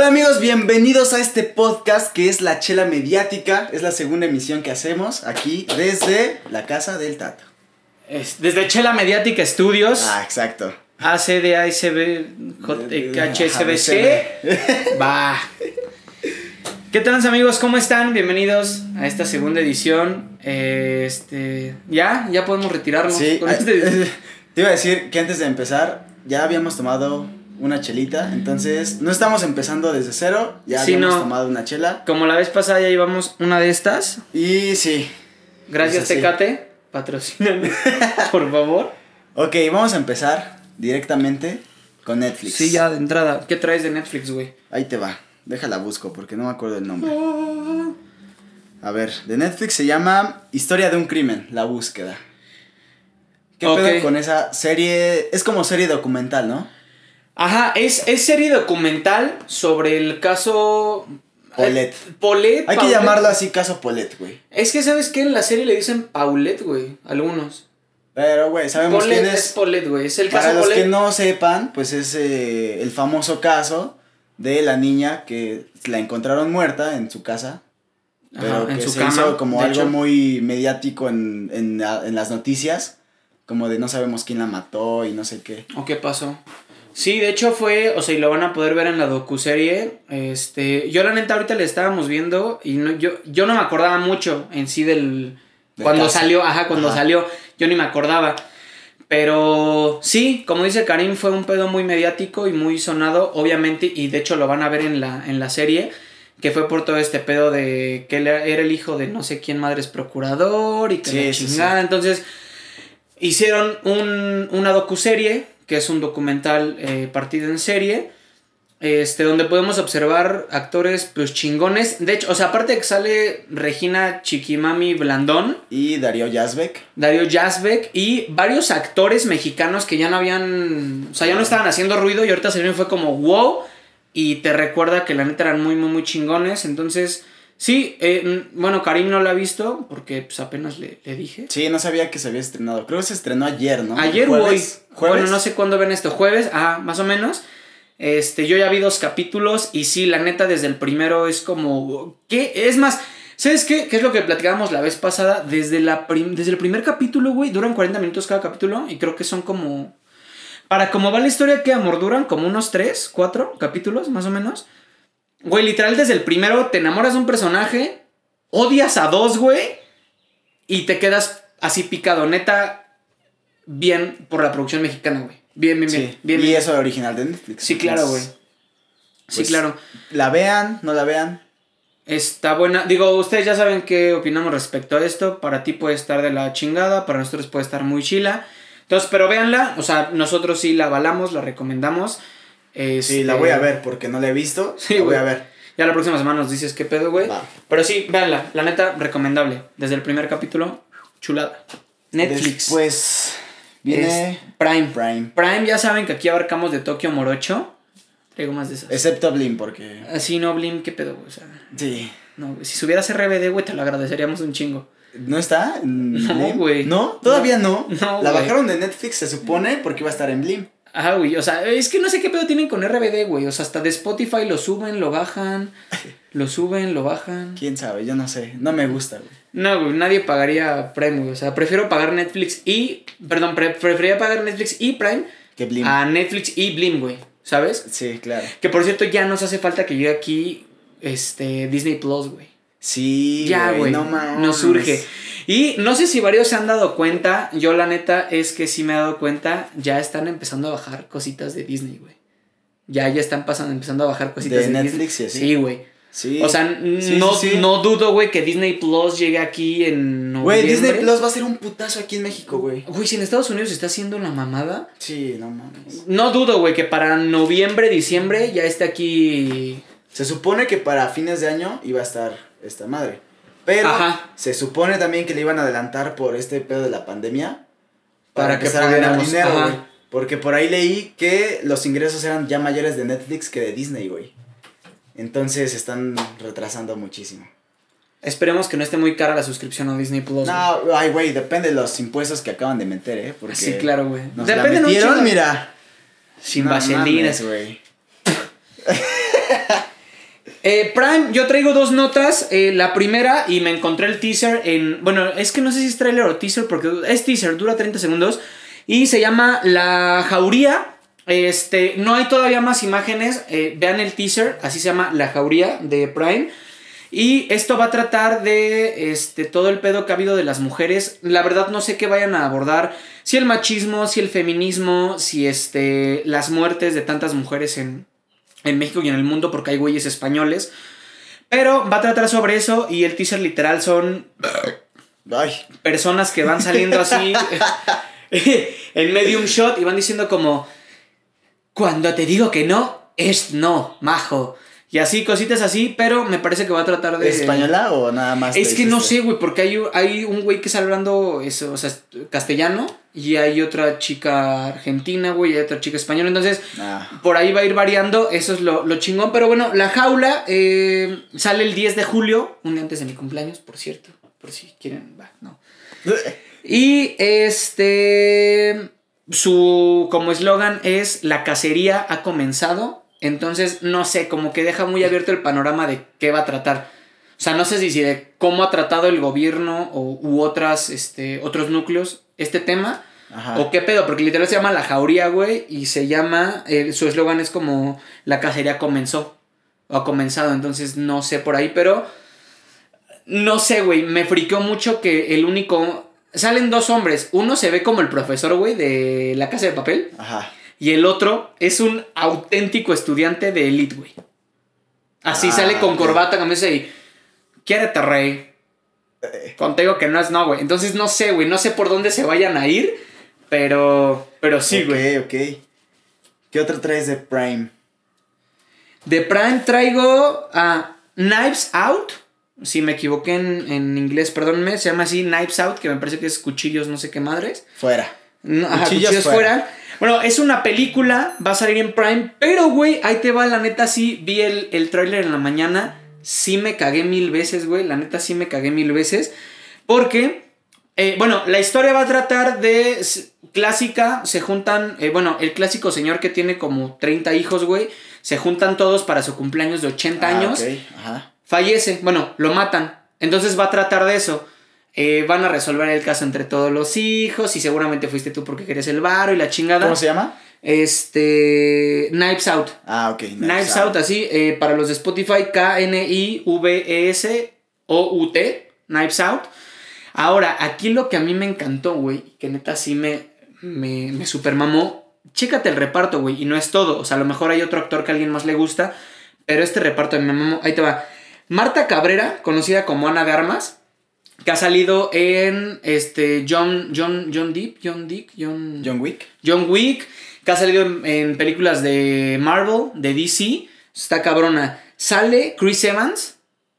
Hola amigos, bienvenidos a este podcast que es La Chela Mediática. Es la segunda emisión que hacemos aquí desde la casa del Tato. Es- desde Chela Mediática Studios, Ah, exacto. ACDASB, HSBC. Va. ¿Qué tal amigos? ¿Cómo están? Bienvenidos a esta segunda edición. Eh, Este, ya, ya podemos retirarnos Sí, con ah, este- te iba a decir que antes de empezar ya habíamos tomado una chelita, entonces no estamos empezando desde cero, ya Sí, habíamos no. tomado una chela. Como la vez pasada ya llevamos una de estas. Y sí, Gracias Es así. Tecate, patrocínanos, por favor. ok, vamos a empezar directamente con Netflix. Sí, ya de entrada. ¿Qué traes de Netflix, güey? Ahí te va, déjala busco porque no me acuerdo el nombre. A ver, de Netflix se llama Historia de un crimen, la búsqueda. ¿Qué pedo con esa serie? Es como serie documental, ¿no? Ajá, es, es serie documental sobre el caso... Paulette. Eh, Paulette. Hay que Paulette. llamarlo así caso Polet, güey. Es que, ¿sabes qué? En la serie le dicen Paulette, güey. Algunos. Pero, güey, sabemos Paulette quién es es. Paulette, güey. Es el Para caso los Paulette. que no sepan, pues es eh, el famoso caso de la niña que la encontraron muerta en su casa. Ajá, Pero en que su se cama, hizo como algo hecho. muy mediático en, en, en las noticias. Como de no sabemos quién la mató y no sé qué. ¿O qué pasó? Sí, de hecho fue, o sea, y lo van a poder ver en la docuserie. Este, yo la neta ahorita le estábamos viendo y no, yo, yo no me acordaba mucho en sí del... Cuando salió, ajá, cuando Ajá. salió, yo ni me acordaba. Pero sí, como dice Karim, fue un pedo muy mediático y muy sonado, obviamente, y de hecho lo van a ver en la, en la serie, que fue por todo este pedo de que él era el hijo de no sé quién madre es procurador y que Sí, la sí, chingada. Entonces, hicieron un, una docuserie, que es un documental eh, partido en serie, este, donde podemos observar actores pues chingones. De hecho, o sea, aparte de que sale Regina Chiquimami Blandón, Y Darío Yazbek. Darío Yazbek y varios actores mexicanos que ya no habían, o sea, ya no estaban haciendo ruido y ahorita y fue como wow y te recuerda que la neta eran muy, muy, muy chingones. Entonces, sí, eh, bueno, Karim no lo ha visto porque pues apenas le, le dije. Sí, no sabía que se había estrenado. Creo que se estrenó ayer, ¿no? Ayer o hoy. ¿Jueves? ¿Jueves? Bueno, no sé cuándo ven esto. Jueves, ah, más o menos. Este, yo ya vi dos capítulos y sí, la neta, desde el primero es como. ¿Qué? Es más, ¿sabes qué? ¿Qué es lo que platicábamos la vez pasada? Desde, la prim- desde el primer capítulo, güey, duran 40 minutos cada capítulo y creo que son como. Para como va la historia, ¿qué amor? Duran como unos 3, 4 capítulos, más o menos. Güey, literal, desde el primero te enamoras de un personaje, odias a dos, güey, y te quedas así picado. Neta, bien por la producción mexicana, güey. Bien, bien, bien. Sí, bien, y bien. eso original de Netflix. Sí, claro, güey. Sí, pues, claro. La vean, no la vean. Está buena. Digo, ustedes ya saben qué opinamos respecto a esto. Para ti puede estar de la chingada, para nosotros puede estar muy chila. Entonces, pero véanla. O sea, nosotros sí la avalamos, la recomendamos. Sí, Este, la voy a ver porque no la he visto. Sí, la voy a ver. Ya la próxima semana nos dices qué pedo, güey. Va. Pero sí, véanla. La neta, recomendable. Desde el primer capítulo, chulada. Netflix. Pues viene Prime. Prime. Prime, ya saben que aquí abarcamos de Tokio Morocho. Traigo más de esas. Excepto Blim porque... Así no, Blim, qué pedo, güey. O sea, Sí. no. Si subieras RBD, güey, te lo agradeceríamos un chingo. ¿No está? No, güey. ¿No? Todavía no. No, la bajaron de Netflix, se supone, porque iba a estar en Blim. Ajá, güey. O sea, es que no sé qué pedo tienen con RBD, güey. O sea, hasta de Spotify lo suben, lo bajan. Lo suben, lo bajan. Quién sabe, yo no sé. No me gusta, güey. No, güey, nadie pagaría Prime, güey. O sea, prefiero pagar Netflix y. Perdón, pre- preferiría pagar Netflix y Prime Que Blim. a Netflix y Blim, güey. ¿Sabes? Sí, claro. Que por cierto, ya nos hace falta que llegue aquí este Disney Plus, güey. Sí, Ya, güey. No mames. nos surge. Y no sé si varios se han dado cuenta. Yo, la neta, es que sí me he dado cuenta. Ya están empezando a bajar cositas de Disney, güey. Ya, ya están pasando, empezando a bajar cositas De de, Netflix y Disney. así. Sí, güey. Sí. O sea, Sí, no, sí, sí. no dudo, güey, que Disney Plus llegue aquí en Güey, noviembre. Disney Plus va a ser un putazo aquí en México, güey. Güey, si en Estados Unidos está haciendo la mamada. Sí, no mames. No dudo, güey, que para noviembre, diciembre ya esté aquí. Se supone que para fines de año iba a estar esta madre. Pero Ajá. se supone también que le iban a adelantar por este pedo de la pandemia. Para que empezar a ganar dinero, güey. Porque por ahí leí que los ingresos eran ya mayores de Netflix que de Disney, güey. Entonces están retrasando muchísimo. Esperemos que no esté muy cara la suscripción a Disney Plus. güey. No, ay, güey, depende de los impuestos que acaban de meter, ¿eh? Porque sí, claro, güey. Depende de mira. Sin No mames, güey. Eh, Prime, yo traigo dos notas. Eh, la primera, y me encontré el teaser en. Bueno, es que no sé si es trailer o teaser, porque es teaser, dura 30 segundos. Y se llama La Jauría. Este, no hay todavía más imágenes. eh, vean el teaser, así se llama La Jauría de Prime. Y esto va a tratar de este, todo el pedo que ha habido de las mujeres. La verdad no sé qué vayan a abordar. Si el machismo, si el feminismo, si este, las muertes de tantas mujeres en, en México y en el mundo, porque hay güeyes españoles. Pero va a tratar sobre eso y el teaser literal son Ay, personas que van saliendo así en medium shot y van diciendo como, cuando te digo que no, es no, majo. Y así, cositas así, pero me parece que va a tratar de... ¿Española o nada más? Es que no sé, güey, porque hay, un- hay un güey que está hablando eso, o sea, castellano y hay otra chica argentina, güey, y hay otra chica española. Entonces, Ah, por ahí va a ir variando, eso es lo, lo chingón. Pero bueno, La Jaula eh, sale el 10 de julio, un día antes de mi cumpleaños, por cierto, por si quieren, va, no. Y este, su como eslogan es La cacería ha comenzado. Entonces, no sé, como que deja muy abierto el panorama de qué va a tratar. O sea, no sé si, si de cómo ha tratado el gobierno o, u otras, este, otros núcleos este tema. Ajá. ¿O qué pedo? Porque literal se llama La Jauría, güey. Y se llama. eh, su eslogan es como La cacería comenzó. O ha comenzado. Entonces no sé por ahí. Pero. No sé, güey. Me friqueó mucho que el único. Salen dos hombres. Uno se ve como el profesor, güey, de La Casa de Papel. Ajá. Y el otro es un auténtico estudiante de elite, güey. Así Ah, sale con corbata, camisa y. Quiérete, rey. Eh, Contigo que no es no, güey. Entonces no sé, güey. No sé por dónde se vayan a ir. Pero. Pero sí, güey. Ok, ok. ¿Qué otro traes de Prime? De Prime traigo a Knives Out. Si me equivoqué en, en inglés, perdónenme. Se llama así Knives Out, que me parece que es cuchillos, no sé qué madres. Fuera. No, ajá, Cuchillos cuchillos fuera. fuera. Bueno, es una película, va a salir en Prime, pero güey, ahí te va, la neta sí, vi el, el tráiler en la mañana, sí me cagué mil veces, güey, la neta sí me cagué mil veces, porque, eh, bueno, la historia va a tratar de clásica, se juntan, eh, bueno, el clásico señor que tiene como 30 hijos, güey, se juntan todos para su cumpleaños de 80 Ah, años Ajá. fallece, bueno, lo matan. Entonces va a tratar de eso. Eh, van a resolver el caso entre todos los hijos y seguramente fuiste tú porque querías el varo y la chingada. ¿Cómo se llama? Este, Knives Out. Ah, ok. Knives, Out. así, eh, para los de Spotify, K-N-I-V-E-S-O-U-T, Knives Out. Ahora, aquí lo que a mí me encantó, güey, que neta sí me, me, me super mamó. Chécate el reparto, güey, y no es todo. O sea, a lo mejor hay otro actor que a alguien más le gusta, pero este reparto me mamó. Ahí te va. Marta Cabrera, conocida como Ana de Armas, que ha salido en este John John John Deep, John Dick, John John Wick. John Wick, que ha salido en, en películas de Marvel, de DC. Está cabrona. Sale Chris Evans,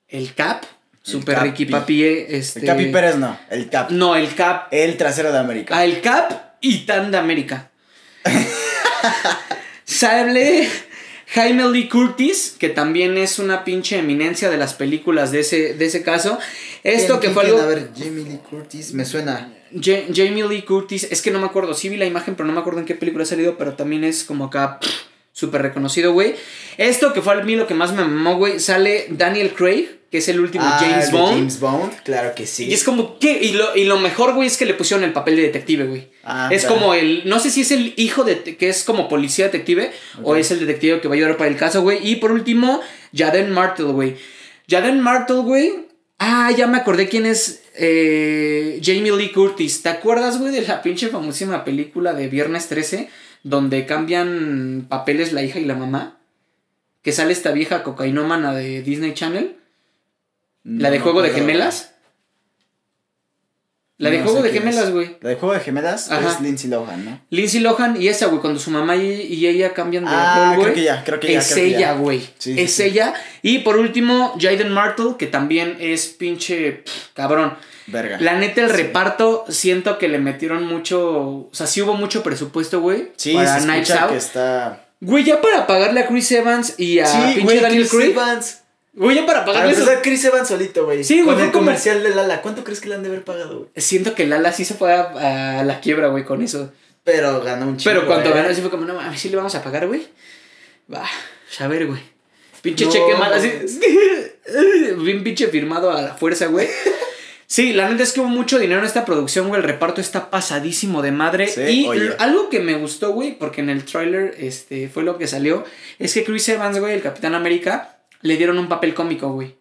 el Cap, super Capi. Ricky Papi. Este... El Capi Pérez no. El Cap. No, el Cap. El trasero de América. Ah, el Cap y Tan de América. Sale Jaime Lee Curtis, que también es una pinche eminencia de las películas de ese, de ese caso. Esto que fue algo... A ver, Jamie Lee Curtis, me suena. Ja- Jamie Lee Curtis, es que no me acuerdo, sí vi la imagen, pero no me acuerdo en qué película ha salido, pero también es como acá pff, súper reconocido, güey. Esto que fue a mí lo que más me mamó, güey, sale Daniel Craig, que es el último Ah, James el Bond. James Bond, claro que sí. Y es como, ¿qué? Y lo, y lo mejor, güey, es que le pusieron el papel de detective, güey. Ah, es claro. como el, no sé si es el hijo de, que es como policía detective, o es el detective que va a ayudar para el caso, güey. Y por último, Jaden Martel, güey. Jaden Martel, güey. Ah, ya me acordé quién es eh, Jamie Lee Curtis. ¿Te acuerdas, güey, de la pinche famosísima película de Viernes 13? Donde cambian papeles la hija y la mamá. Que sale esta vieja cocainómana de Disney Channel. La de Juego de. Gemelas. La de No Juego de. Gemelas, güey. La de Juego de Gemelas Ajá. es Lindsay Lohan, ¿no? Lindsay Lohan y esa, güey, cuando su mamá y, y ella cambian de Ah, rol, creo que ya, creo que ya. es creo ella, güey. Sí, es sí. ella. Y por último, Jaden Martel, que también es pinche pff, cabrón. Verga. La neta, el reparto, siento que le metieron mucho. O sea, sí hubo mucho presupuesto, güey. Sí, para se escucha Out. que está... Güey, ya para pagarle a Chris Evans y a pinche güey, Daniel Chris Craig. Evans. Güey, ya para pagarle eso. Chris Evans solito, güey. Sí, güey, Con el como- comercial de Lala. ¿Cuánto crees que le han de haber pagado, güey? Siento que Lala sí se fue a, a la quiebra, güey, con eso. Pero ganó un chico. Pero cuando eh. ganó, sí fue como, no mames, sí le vamos a pagar, güey. Va, a ver, güey. Pinche No, cheque mal, así. Bien pinche firmado a la fuerza, güey. Sí, la neta es que hubo mucho dinero en esta producción, güey. El reparto está pasadísimo de madre. Sí, y oye. algo que me gustó, güey, porque en el tráiler este, fue lo que salió, es que Chris Evans, güey, el Capitán América, le dieron un papel cómico, güey.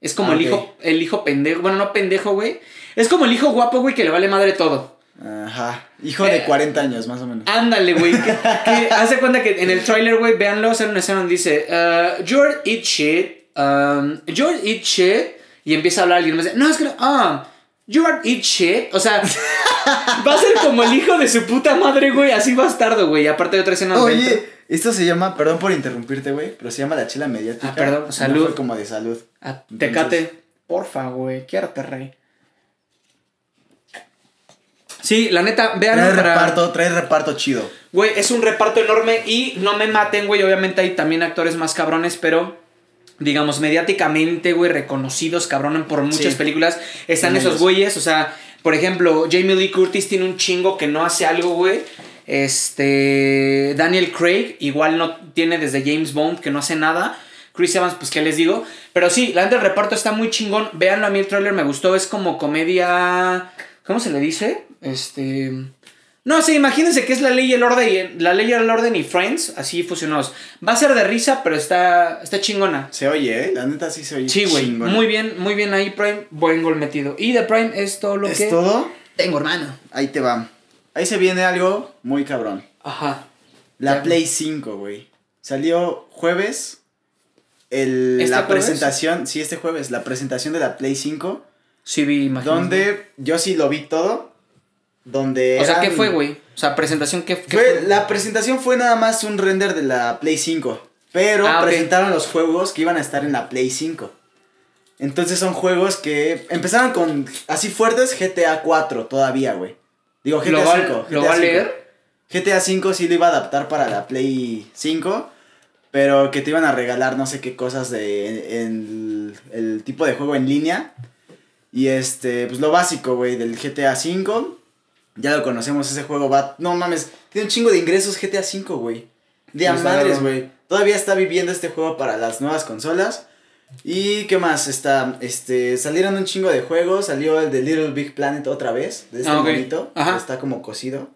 Es como Ah, el hijo, el hijo pendejo, bueno, no pendejo, güey. Es como el hijo guapo, güey, que le vale madre todo. Ajá. Hijo de Eh, 40 años, más o menos. Ándale, güey. Que, que hace cuenta que en el tráiler, güey, véanlo, sale una escena donde dice, uh, George eat shit, um, George eat shit, y empieza a hablar alguien y me dice, no, es que no, ah, George eat shit, o sea, va a ser como el hijo de su puta madre, güey, así bastardo, güey, aparte de otra escena Oye, esto se llama, perdón por interrumpirte, güey, pero se llama la chela mediática. Ah, perdón, No salud. fue como de salud. a Entonces- Tecate, porfa, güey, quiérate, rey. Sí, la neta, vean Trae reparto, trae reparto chido. Güey, es un reparto enorme y no me maten, güey. Obviamente hay también actores más cabrones, pero digamos, mediáticamente, güey, reconocidos, cabrones por muchas Sí. películas. Están esos güeyes, o sea, por ejemplo, Jamie Lee Curtis tiene un chingo que no hace algo, güey. Este. Daniel Craig, igual no tiene desde James Bond, que no hace nada. Chris Evans, pues, ¿qué les digo? Pero sí, la neta, el reparto está muy chingón. Véanlo, a mí el trailer me gustó. Es como comedia. ¿Cómo se le dice? Este. No, sí, imagínense que es la ley y el orden y la ley y el orden y Friends, así fusionados. Va a ser de risa, pero está, está chingona. Se oye, ¿eh? La neta sí se oye. Sí, güey. Muy bien, muy bien ahí, Prime. Buen gol metido. Y de Prime es todo lo ¿Es que todo? tengo, hermano. Ahí te va. Ahí se viene algo muy cabrón. Ajá. La Ya. Play 5, güey. Salió jueves. El, ¿Este la jueves? presentación, sí, este jueves, la presentación de la Play 5. Sí, vi imágenes. Donde yo sí lo vi todo. Donde. O sea, ¿qué fue, güey? O sea, presentación, ¿qué, qué Fue, fue? la presentación fue nada más un render de la Play 5. Pero Ah, presentaron los juegos que iban a estar en la Play 5. Entonces son juegos que empezaron con así fuertes GTA 4 todavía, güey. Digo GTA ¿Lo va, 5. ¿lo GTA va a 5. leer? GTA 5 sí lo iba a adaptar para la Play 5, pero que te iban a regalar no sé qué cosas de en el, el tipo de juego en línea. Y este, pues lo básico, güey, del GTA 5. Ya lo conocemos, ese juego va, no mames, tiene un chingo de ingresos GTA 5, güey. De a madres, güey. Todavía está viviendo este juego para las nuevas consolas. Y qué más, está, este, salieron un chingo de juegos, salió el de Little Big Planet otra vez, de este Ah, monito, que Ajá. está como cosido.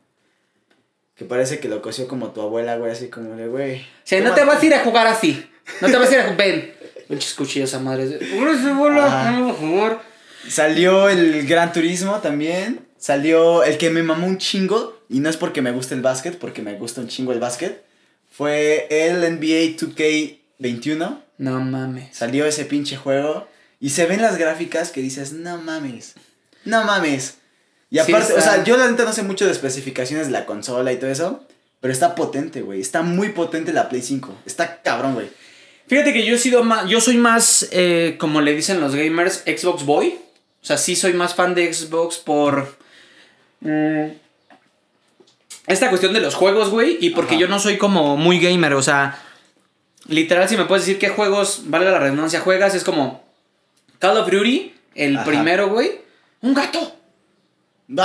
Que parece que lo cosió como tu abuela, güey, así como de, güey. O sea, no te vas a ir a jugar así. No te vas a ir a jugar. Ven. Pinches cuchillos a madres. Ajá. Salió el Gran Turismo también. Salió el que me mamó un chingo. Y no es porque me guste el básquet, porque me gusta un chingo el básquet. Fue el NBA 2K21. No mames. Salió ese pinche juego. Y se ven las gráficas que dices, no mames. No mames. Y Sí, aparte, o sea, yo la neta no sé mucho de especificaciones de la consola y todo eso. Pero está potente, güey. Está muy potente la Play 5. Está cabrón, güey. Fíjate que yo he sido más. Yo soy más, eh, como le dicen los gamers, Xbox Boy. O sea, sí soy más fan de Xbox por. mm, esta cuestión de los juegos, güey. Y porque Ajá. yo no soy como muy gamer. O sea, literal, si me puedes decir qué juegos, vale la redundancia, juegas, es como. Call of Duty, el Ajá. primero, güey. Un gato.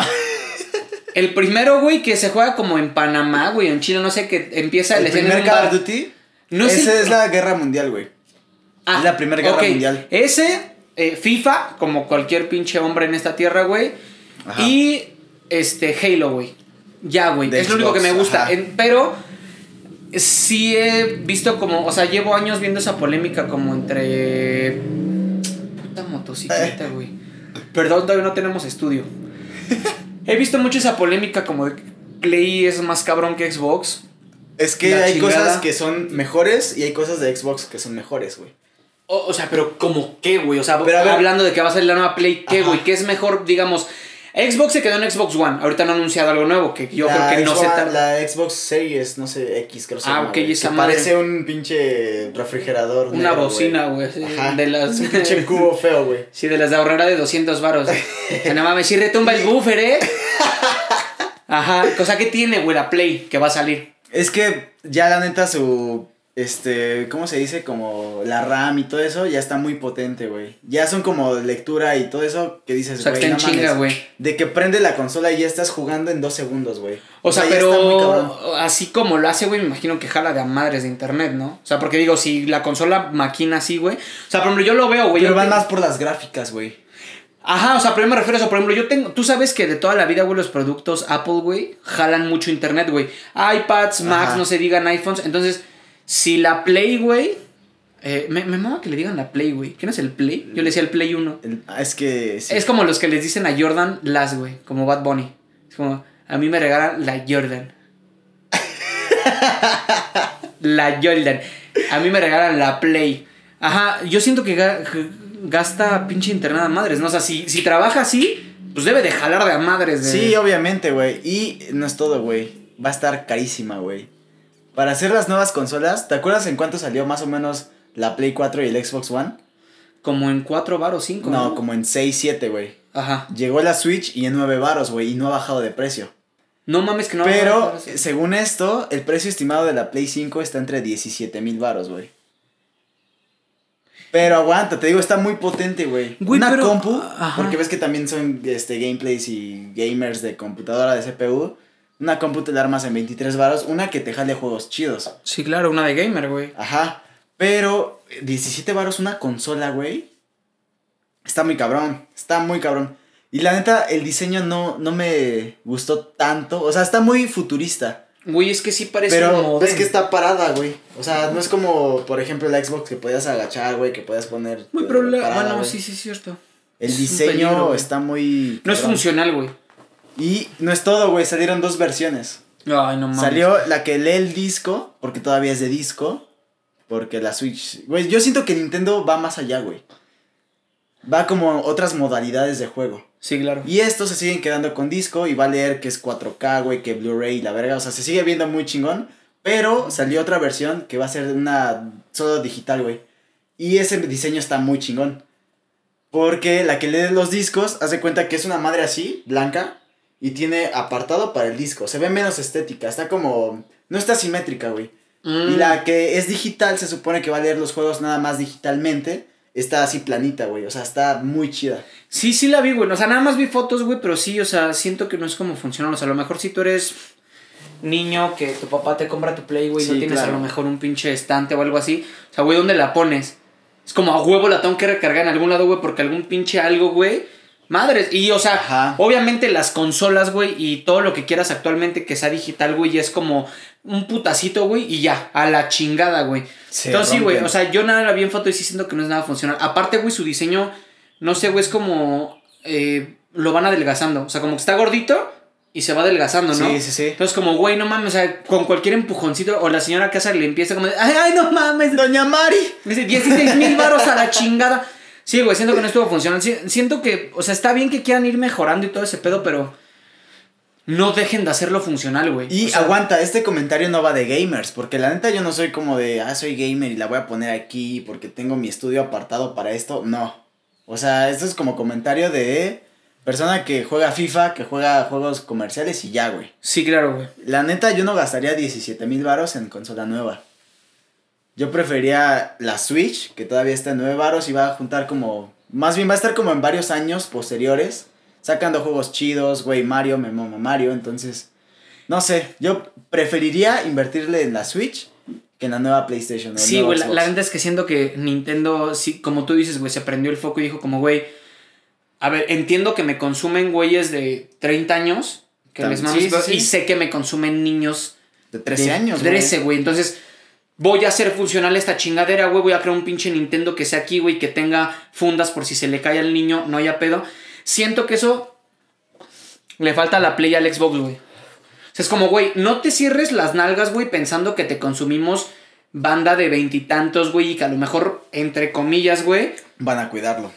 El primero, güey, que se juega como en Panamá, güey, en Chile, no sé, que empieza el en primer Call of Duty. No es ese el- es la guerra mundial, güey. Ah, Es la Primera Guerra. Mundial. Ese, eh, FIFA, como cualquier pinche hombre en esta tierra, güey. Y este, Halo, güey. Ya, güey. Es lo único que me gusta. En- pero sí he visto como, o sea, llevo años viendo esa polémica como entre... Puta motocicleta, güey. Perdón, todavía no tenemos estudio. He visto mucho esa polémica como de que Play es más cabrón que Xbox. Es que hay chingada. cosas que son mejores y hay cosas de Xbox que son mejores, güey. O, o sea, pero ¿como qué, güey? O sea, Pero hablando de que va a salir la nueva Play, ¿qué, güey? ¿Qué es mejor, digamos? Xbox se quedó en Xbox One. Ahorita no han anunciado algo nuevo, que yo La creo que no Xbox, se tarda. La Xbox Series, no sé, X creo que Ah, ok, esa madre. parece un pinche refrigerador Una negro, bocina, güey. De las... Un pinche cubo feo, güey. Sí, de las de ahorrera de 200 varos. No mames, sí retumba el buffer, ¿eh? Ajá, cosa que tiene, güey, la Play, que va a salir. Es que ya la neta su este, ¿cómo se dice? Como la RAM y todo eso, ya está muy potente, güey. Ya son como lectura y todo eso que dices, O sea, güey, está en no chinga, güey. De que prende la consola y ya estás jugando en dos segundos, güey. O sea, pero así como lo hace, güey, me imagino que jala de a madres de internet, ¿no? O sea, porque digo, si la consola maquina así, güey. O sea, por ejemplo, yo lo veo, güey. Pero van te- más por las gráficas, güey. Ajá, o sea, pero yo me refiero a eso. Por ejemplo, yo tengo. Tú sabes que de toda la vida, güey, los productos Apple, güey, jalan mucho internet, güey. iPads, Macs, Ajá. no se digan iPhones. Entonces, si la Play, güey. eh, me, me mama que le digan la Play, güey. ¿Quién es el Play? Yo le decía el Play 1. El- ah, es que. sí. Es como los que les dicen a Jordan las, güey. Como Bad Bunny. Es como, a mí me regalan la Jordan. la Jordan. A mí me regalan la Play. Ajá, yo siento que ga- gasta pinche internet a madres, ¿no? O sea, si, si trabaja así, pues debe de jalar de a madres. De... Sí, obviamente, güey. Y no es todo, güey. Va a estar carísima, güey. Para hacer las nuevas consolas, ¿te acuerdas en cuánto salió más o menos la Play 4 y el Xbox One? Como en 4 baros, 5. No, como en 6, 7, güey. Ajá. Llegó la Switch y en 9 baros, güey, y no ha bajado de precio. No mames que no. Pero, no, no, según esto, el precio estimado de la Play 5 está entre 17 mil baros, güey. Pero aguanta, te digo, está muy potente, güey. Güey, Una pero- compu, ajá. porque ves que también son este, gameplays y gamers de computadora de CPU. Una compu te la armas en 23 baros, una que te jale juegos chidos. Sí, claro, una de gamer, güey. Ajá. Pero 17 varos una consola, güey. Está muy cabrón. Está muy cabrón. Y la neta, el diseño no, no me gustó tanto. O sea, está muy futurista. Güey, es que sí parece Pero de- que está parada, güey. O sea, no es como, por ejemplo, la Xbox que podías agachar, güey, que podías poner. Muy problema. Bueno, sí, sí, es cierto. El es diseño peligro, está muy. No es funcional, güey. Y no es todo, güey. Salieron dos versiones. Ay, no mames. Salió la que lee el disco, porque todavía es de disco. Porque la Switch. Güey, yo siento que Nintendo va más allá, güey. Va como otras modalidades de juego. Sí, claro. Y estos se siguen quedando con disco y va a leer que es 4K, güey, que Blu-ray y la verga. O sea, se sigue viendo muy chingón. Pero salió otra versión que va a ser una solo digital, güey. Y ese diseño está muy chingón. Porque la que lee los discos, hace cuenta que es una madre así, blanca, y tiene apartado para el disco. Se ve menos estética, está como... No está simétrica, güey. Mm. Y la que es digital se supone que va a leer los juegos nada más digitalmente. Está así planita, güey. O sea, está muy chida. Sí, sí la vi, güey. O sea, nada más vi fotos, güey, pero sí, o sea, siento que no es como funcionan. O sea, a lo mejor si tú eres niño que tu papá te compra tu Play, güey, y no Sí, tienes claro. a lo mejor un pinche estante o algo así. O sea, güey, ¿dónde la pones? Es como a huevo la tengo que recargar en algún lado, güey, porque algún pinche algo, güey. Madres. Y, o sea, Ajá. obviamente las consolas, güey, y todo lo que quieras actualmente que sea digital, güey, es como un putacito, güey, y ya, a la chingada, güey. Se Entonces, sí, güey, o sea, yo nada la vi en foto y sí siento que no es nada funcional. Aparte, güey, su diseño, no sé, güey, es como. eh, lo van adelgazando. O sea, como que está gordito y se va adelgazando, ¿no? Sí, sí, sí. Entonces, como, güey, no mames, o sea, con cualquier empujoncito, o la señora que hace le empieza como, ay, ay, no mames, Doña Mari. Dice 16 mil varos a la chingada. Sí, güey, siento que no estuvo funcionando. Sí, Siento que, o sea, está bien que quieran ir mejorando y todo ese pedo, pero no dejen de hacerlo funcional, güey. Y O sea, aguanta, este comentario no va de gamers, porque la neta yo no soy como de, ah, soy gamer y la voy a poner aquí porque tengo mi estudio apartado para esto. No. O sea, esto es como comentario de persona que juega FIFA, que juega juegos comerciales y ya, güey. Sí, claro, güey. La neta yo no gastaría 17 mil varos en consola nueva. Yo prefería la Switch, que todavía está en 9 varos y va a juntar como... Más bien va a estar como en varios años posteriores, sacando juegos chidos, güey, Mario, me mama Mario, entonces... No sé, yo preferiría invertirle en la Switch que en la nueva PlayStation. o Sí, güey, la, neta es que siento que Nintendo, sí, como tú dices, güey, se prendió el foco y dijo como, güey, a ver, entiendo que me consumen güeyes de 30 años, que Tam- les mames, sí, pero- sí. y sé que me consumen niños De 13 de años, güey. 13, güey. Entonces, voy a hacer funcional esta chingadera, güey. Voy a crear un pinche Nintendo que sea aquí, güey, que tenga fundas por si se le cae al niño, no haya pedo. Siento que eso le falta a la Play y al Xbox, güey. O sea, es como, güey, no te cierres las nalgas, güey, pensando que te consumimos banda de veintitantos, güey, y que a lo mejor, entre comillas, güey, Van a cuidarlo.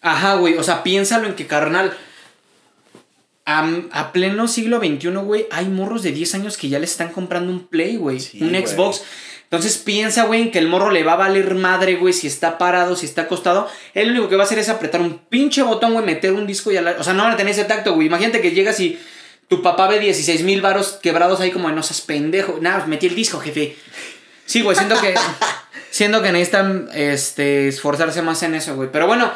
Ajá, güey. O sea, piénsalo en que, carnal. A, a pleno siglo XXI, güey, hay morros de 10 años que ya le están comprando un Play, güey. Sí, un güey. Xbox. Entonces piensa, güey, en que el morro le va a valer madre, güey, si está parado, si está acostado. Él lo único que va a hacer es apretar un pinche botón, güey, meter un disco y a la... O sea, no van a tener ese tacto, güey. Imagínate que llegas y tu papá ve 16 mil varos quebrados ahí como, no seas pendejo. Nada, metí el disco, jefe. Sí, güey, siento que. siento que necesitan este, esforzarse más en eso, güey. Pero bueno,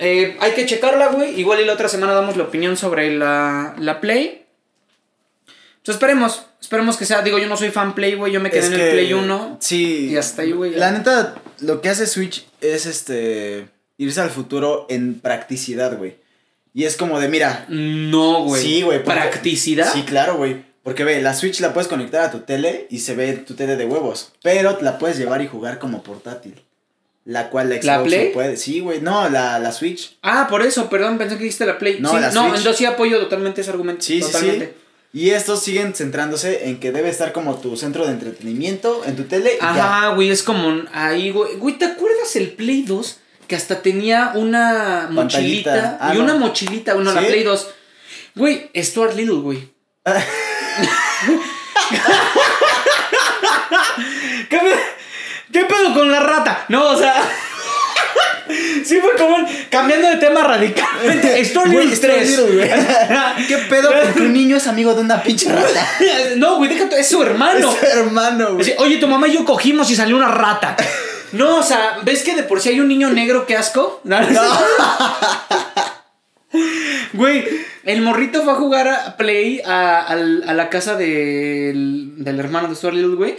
eh, hay que checarla, güey. Igual y la otra semana damos la opinión sobre la, la Play. Entonces esperemos. Esperemos que sea. Digo, yo no soy fan Play, güey. Yo me quedé Es en el Play 1. Sí. Y hasta ahí, güey. La neta, lo que hace Switch es este. irse al futuro en practicidad, güey. Y es como de, mira. No, güey. Sí, güey. porque- ¿Practicidad? Sí, claro, güey. Porque ve, la Switch la puedes conectar a tu tele y se ve tu tele de huevos. Pero la puedes llevar y jugar como portátil. La cual la Xbox ¿La no Play? puede. Sí, güey. No, la, la Switch. Ah, por eso, perdón, pensé que dijiste la Play. No, sí, la no, Switch. entonces sí apoyo totalmente ese argumento. Sí, sí. Y estos siguen centrándose en que debe estar como tu centro de entretenimiento en tu tele. y ya. Ajá, güey, es como un- ahí, güey. Güey, ¿te acuerdas el Play 2? Que hasta tenía una mochilita. Ah, y no. una mochilita, bueno, la. Play 2. Güey, Stuart Little, güey. ¿Qué, pe- qué pedo con la rata? No, o sea. Sí fue como cambiando de tema radicalmente. Güey, Little Stuart 3. Little, güey. ¿Qué pedo con que un niño es amigo de una pinche rata? No, güey, déjate, es su hermano. Es su hermano, güey. Así, Oye, tu mamá y yo cogimos y salió una rata. No, o sea, ¿ves que de por sí hay un niño negro que asco? No, no. Güey, el morrito fue a jugar a Play a, al- a la casa del, del hermano de Stuart Little, güey.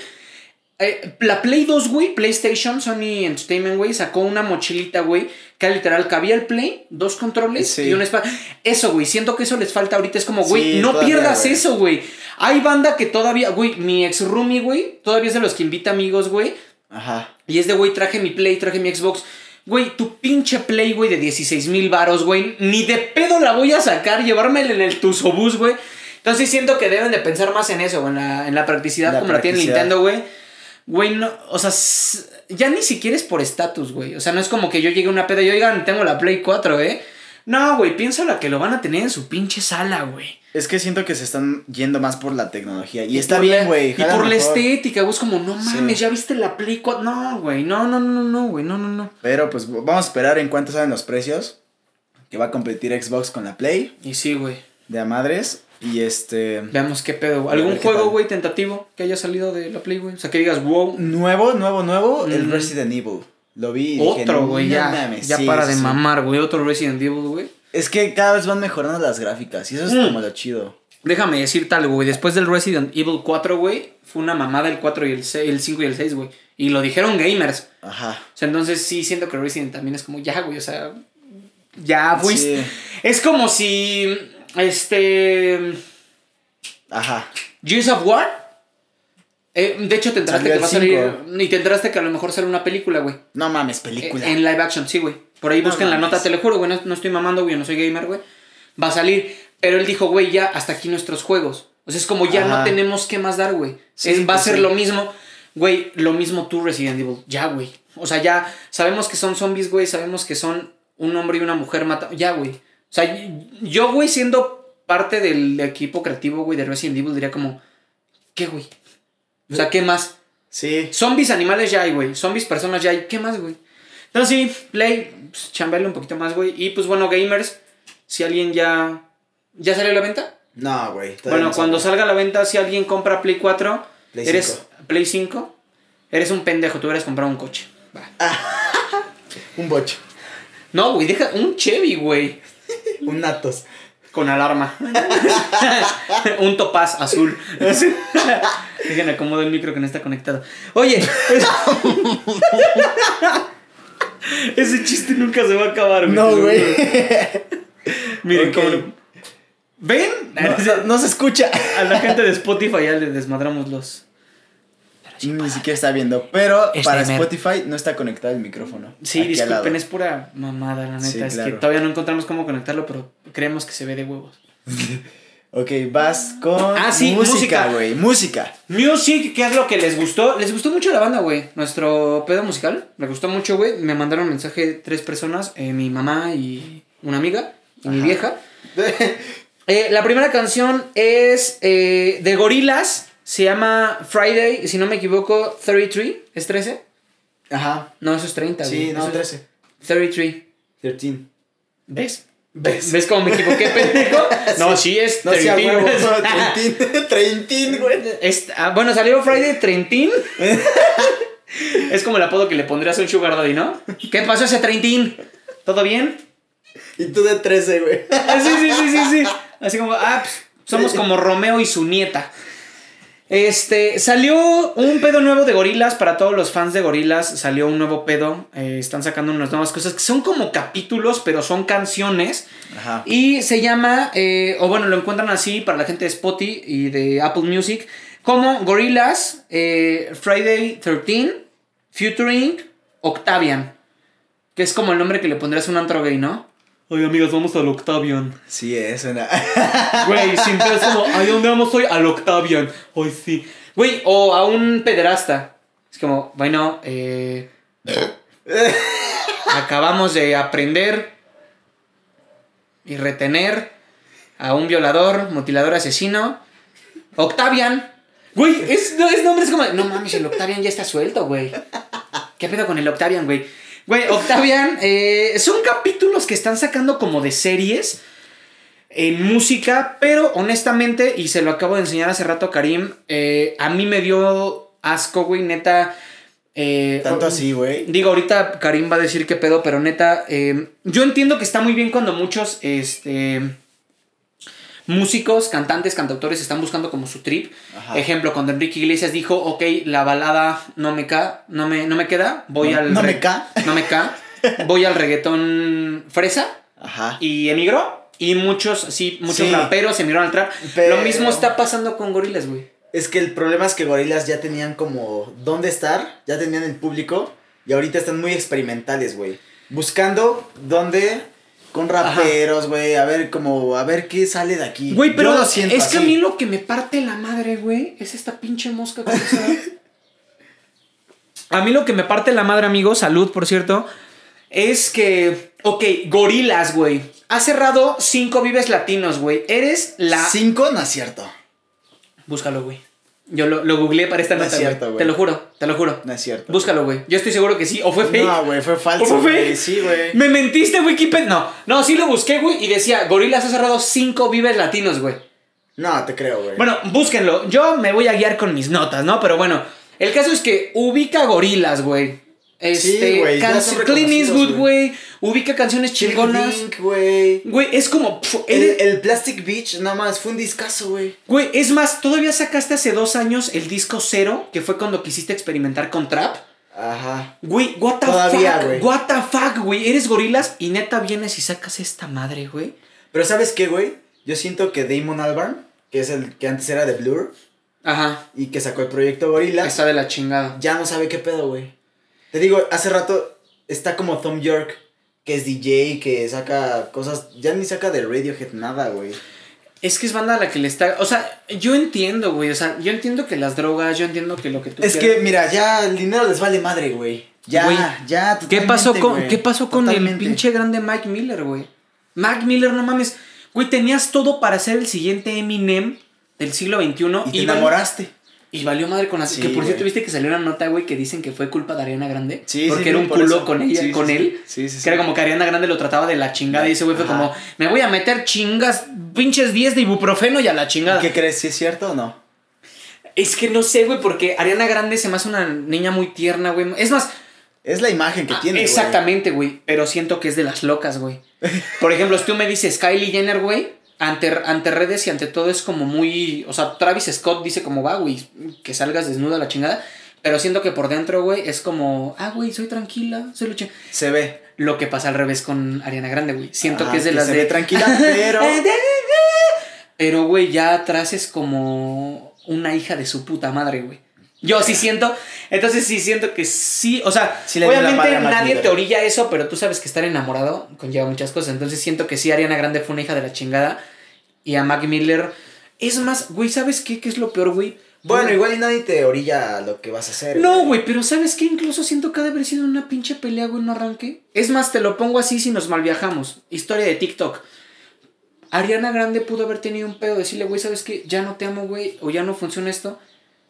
Eh, la Play 2, güey, PlayStation, Sony Entertainment, güey, sacó una mochilita, güey, que literal cabía el Play, dos controles Sí. y una espada. Eso, güey, siento que eso les falta ahorita. Es como, güey, Sí, no todavía, pierdas güey. eso, güey. Hay banda que todavía, güey, mi ex roomie, güey, todavía es de los que invita amigos, güey. Ajá. Y es de, güey, traje mi Play, traje mi Xbox. Güey, tu pinche Play, güey, de 16 mil varos, güey. Ni de pedo la voy a sacar, llevármela en el Tusobús, güey. Entonces siento que deben de pensar más en eso, güey, en la, en la practicidad La como la tiene. Nintendo, güey. Güey, no, o sea, ya ni siquiera es por estatus, güey. O sea, no es como que yo llegue a una peda y oigan, tengo la Play 4, ¿eh? No, güey, piénsalo que lo van a tener en su pinche sala, güey. Es que siento que se están yendo más por la tecnología. Y, Y está bien, la- güey. Y por la estética, güey, es como, no Sí. mames, ya viste la Play 4. No, güey, no, no, no, no, güey, no, no, no. Pero pues vamos a esperar en cuánto salen los precios. Que va a competir Xbox con la Play Y sí, güey. de a madres. Y este. Veamos qué pedo. ¿Algún juego, güey, tentativo que haya salido de la Play, güey? O sea, que digas, wow. Nuevo, nuevo, nuevo. El. Resident Evil. Lo vi. Otro, güey, "No ya. mames". ya Sí, para de sí. mamar, güey. Otro Resident Evil, güey. Es que cada vez van mejorando las gráficas. Y eso es Mm. como lo chido. Déjame decirte algo, güey. Después del Resident Evil 4, güey, fue una mamada el 4 y el, 6, el 5 y el 6, güey. Y lo dijeron gamers. Ajá. O sea, entonces sí siento que Resident también es como, ya, güey, o sea. Ya. Sí. Es como si. Este. Ajá. Gears of War. Eh, de hecho, te enteraste que va a salir. Y te enteraste que a lo mejor sale una película, güey. No mames, película. Eh, En live action, sí, güey. Por ahí No busquen la nota, te lo juro, güey. No, no estoy mamando, güey. No soy gamer, güey. Va a salir. Pero él dijo, güey, ya hasta aquí nuestros juegos. O sea, es como ya no tenemos que más dar, güey. Sí, va a pues ser sí. lo mismo. Güey, lo mismo tú, Resident Evil. Ya, güey. O sea, ya sabemos que son zombies, güey. Sabemos que son un hombre y una mujer mata. Ya, güey. O sea, yo, güey, siendo parte del equipo creativo, güey, de Resident Evil, diría como, ¿qué, güey? O sea, ¿qué más? Sí. Zombies animales ya hay, güey. Zombies personas ya hay. ¿Qué más, güey? Entonces sí, Play, pues, chambearle un poquito más, güey. Y pues bueno, gamers, si alguien ya... ¿Ya salió a la venta? No, güey. bueno, no cuando salga a la venta, si alguien compra Play 4, Play eres 5. Play 5, eres un pendejo, tú hubieras comprado un coche. Va. Un bocho. No, güey, deja un Chevy, güey. Un Natos. Con alarma. un topaz azul. Déjenme acomodo el micro que no está conectado. Oye. Ese chiste nunca se va a acabar, güey. No, güey. Miren Ok. cómo. lo- ¿Ven? No, no- no se escucha. A la gente de Spotify ya les desmadramos los. Ni siquiera está viendo. Pero Es para. Spotify no está conectado el micrófono. Sí, disculpen, es pura mamada, la neta. Sí, es que todavía no encontramos cómo conectarlo, pero creemos que se ve de huevos. Ok, vas con Ah, sí, música, güey. Música. Music, ¿qué es lo que les gustó? Les gustó mucho la banda, güey. Nuestro pedo musical. Me gustó mucho, güey. Me mandaron mensaje tres personas: eh, mi mamá y una amiga y mi vieja. Eh, la primera canción es eh, de Gorilas. Se llama Friday, si no me equivoco, 33. ¿Es 13? Ajá. No, eso es 30, güey. Sí, no, Eso es 13. 33. 13. ¿Ves? ¿Ves? ¿Ves cómo me equivoqué, pendejo? No, sí es No, sí, a 13. huevo. 13. 13, güey. Es- ah, bueno, salió Friday 30. Es como el apodo que le pondrías a un sugar daddy, ¿no? ¿Qué pasó ese treintín? ¿Todo bien? Y tú de 13, güey. Ah, Sí, sí, sí, sí, sí. Así como, ah, pues, somos como Romeo y su nieta. Este, salió un pedo nuevo de gorilas para todos los fans de gorilas. Salió un nuevo pedo. eh, están sacando unas nuevas cosas que son como capítulos, pero son canciones. Ajá. Y se llama, eh, o bueno, lo encuentran así para la gente de Spotify y de Apple Music, como Gorillaz, eh, Friday 13, Futuring, Octavian. Que es como el nombre que le pondrías a un antro gay, ¿no? Ay, amigas, vamos al Octavian. Sí, es una. Güey, sin pedo, es como, ay, ¿dónde vamos hoy? Al Octavian. Ay, sí. Güey, o a un pederasta. Es como, bueno, eh, acabamos de aprender y retener a un violador, mutilador asesino. Octavian. Güey, es, no, es nombre, es como, no mames, el Octavian ya está suelto, güey. ¿Qué pedo con el Octavian, güey? Güey, Octavian, eh, son capítulos que están sacando como de series en música, pero honestamente, y se lo acabo de enseñar hace rato a Karim, eh, a mí me dio asco, güey, neta. eh, Tanto así, güey. Digo, ahorita Karim va a decir qué pedo, pero neta, eh, yo entiendo que está muy bien cuando muchos este, músicos, cantantes, cantautores están buscando como su trip. Ajá. Ejemplo, cuando Enrique Iglesias dijo, ok, la balada no me, ca no me, no me queda, voy No- al... no me ca. No me ca. Voy al reggaetón fresa Ajá. y emigró. Y muchos, sí, muchos Sí. raperos emigraron al trap. Pero- Lo mismo está pasando con Gorilas, güey. Es que el problema es que Gorilas ya tenían como dónde estar, ya tenían el público y ahorita están muy experimentales, güey. Buscando dónde con raperos, güey, a ver como a ver qué sale de aquí. Güey, pero Yo lo siento es que a mí lo que me parte la madre, güey, es esta pinche mosca. que a mí lo que me parte la madre, amigo, salud, por cierto, es que, ok, gorilas, güey. Has cerrado cinco vives latinos, güey. Eres la... Cinco no es cierto. Búscalo, güey. Yo lo, lo googleé para esta No es nota, güey. cierto, güey. Te lo juro, te lo juro. No es cierto. Búscalo, güey. Yo estoy seguro que sí. O fue fake. No, güey, fue falso. ¿O fue güey. fake? Sí, güey. Me mentiste, Wikipedia. No, no, sí lo busqué, güey. Y decía, Gorilas ha cerrado cinco vives latinos, güey. No, te creo, güey. Bueno, búsquenlo. Yo me voy a guiar con mis notas, ¿no? Pero bueno, el caso es que ubica gorilas, güey. Este, Sí, güey, Clint Eastwood, güey. Ubica canciones chingonas. Güey. Güey, es como. pf, El, el Plastic Beach, nada más, fue un discazo, güey. Güey, es más, todavía sacaste hace dos años el disco cero, que fue cuando quisiste experimentar con trap. Ajá. Güey, what the Todavía, fuck, güey. what the fuck, güey. Eres gorilas y neta vienes y sacas esta madre, güey. Pero ¿sabes qué, güey? Yo siento que Damon Albarn, que es el que antes era de Blur Ajá. y que sacó el proyecto Gorilla, Está de la chingada. ya no sabe qué pedo, güey. Te digo, hace rato está como Tom York, que es DJ, que saca cosas, ya ni saca de Radiohead nada, güey. Es que es banda a la que le está. O sea, yo entiendo, güey. O sea, yo entiendo que las drogas, yo entiendo que lo que tú Es quieras- que, mira, ya el dinero les vale madre, güey. Ya, Güey, ya, ¿Qué pasó con, güey. ¿qué pasó con el Totalmente. pinche grande Mike Miller, güey? Mike Miller, no mames. Güey, tenías todo para ser el siguiente Eminem del siglo XXI. Y te val- enamoraste. Y valió madre con las. Sí, que por cierto, viste que salió una nota, güey, que dicen que fue culpa de Ariana Grande. Sí, Porque sí, era un por culo eso. con ella, con él. Sí, sí. Que era como que Ariana Grande lo trataba de la chingada. Y ese güey fue como, me voy a meter chingas, pinches 10 de ibuprofeno y a la chingada. ¿Qué crees? ¿Si es cierto o no? Es que no sé, güey, porque Ariana Grande se me hace una niña muy tierna, güey. Es más, Es la imagen que ah, tiene, güey. exactamente, güey. Pero siento que es de las locas, güey. Por ejemplo, si tú me dices Kylie Jenner, güey, ante, ante redes y ante todo es como muy. O sea, Travis Scott dice como va, güey, que salgas desnuda a la chingada. Pero siento que por dentro, güey, es como, ah, güey, soy tranquila, soy lucha. Se ve. Lo que pasa al revés con Ariana Grande, güey. Siento Ah, que es de que las se de. ve tranquila, pero- Pero, güey, ya atrás es como una hija de su puta madre, güey. Yo sí siento. Entonces sí siento que sí. O sea, Sí obviamente nadie te orilla eso, pero tú sabes que estar enamorado conlleva muchas cosas. Entonces siento que sí, Ariana Grande fue una hija de la chingada. Y a Mac Miller. Es más, güey, ¿sabes qué? ¿Qué es lo peor, güey? Bueno, igual y nadie te orilla lo que vas a hacer. No, güey, pero ¿sabes qué? Incluso siento que ha de haber sido una pinche pelea, güey, un arranque. Es más, te lo pongo así si nos malviajamos. Historia de TikTok. Ariana Grande pudo haber tenido un pedo, decirle, güey, ¿sabes qué? Ya no te amo, güey, o ya no funciona esto.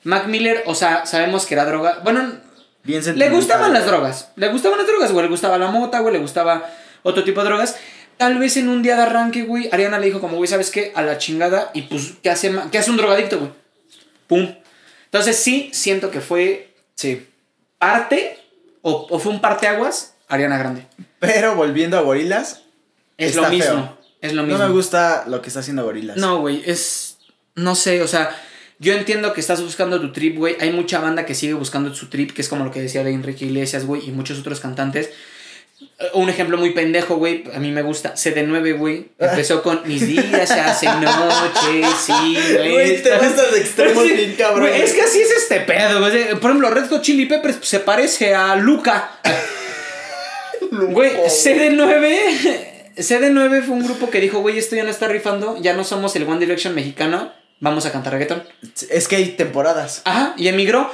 Mac Miller, o sea, sabemos que era droga. Bueno, Bien le gustaban las drogas. Le gustaban las drogas, güey. Le gustaba la mota, güey. Le gustaba otro tipo de drogas. Tal vez en un día de arranque, güey, Ariana le dijo como, güey, ¿sabes qué? A la chingada. Y pues, ¿qué hace, ¿qué hace un drogadicto, güey? Pum. Entonces sí, siento que fue Sí. parte, o, o fue un parteaguas, Ariana Grande. Pero volviendo a Gorilas, Es Está lo mismo. feo. Es lo no mismo. me gusta lo que está haciendo Gorilas. No, güey, es. No sé, o sea, yo entiendo que estás buscando tu trip, güey. Hay mucha banda que sigue buscando su trip, que es como lo que decía de Enrique Iglesias, güey, y muchos otros cantantes. Eh, Un ejemplo muy pendejo, güey, a mí me gusta. CD9, güey. Empezó con Mis días se hacen noche, sí, güey. Güey, te vas a los extremos Sí, bien cabrón. güey, es que así es este pedo, güey. Por ejemplo, Red Hot Chili Peppers se parece a Luca. Güey, CD9. CD9 fue un grupo que dijo, güey, esto ya no está rifando, ya no somos el One Direction mexicano, vamos a cantar reggaeton. Es que hay temporadas. Ajá, y emigró.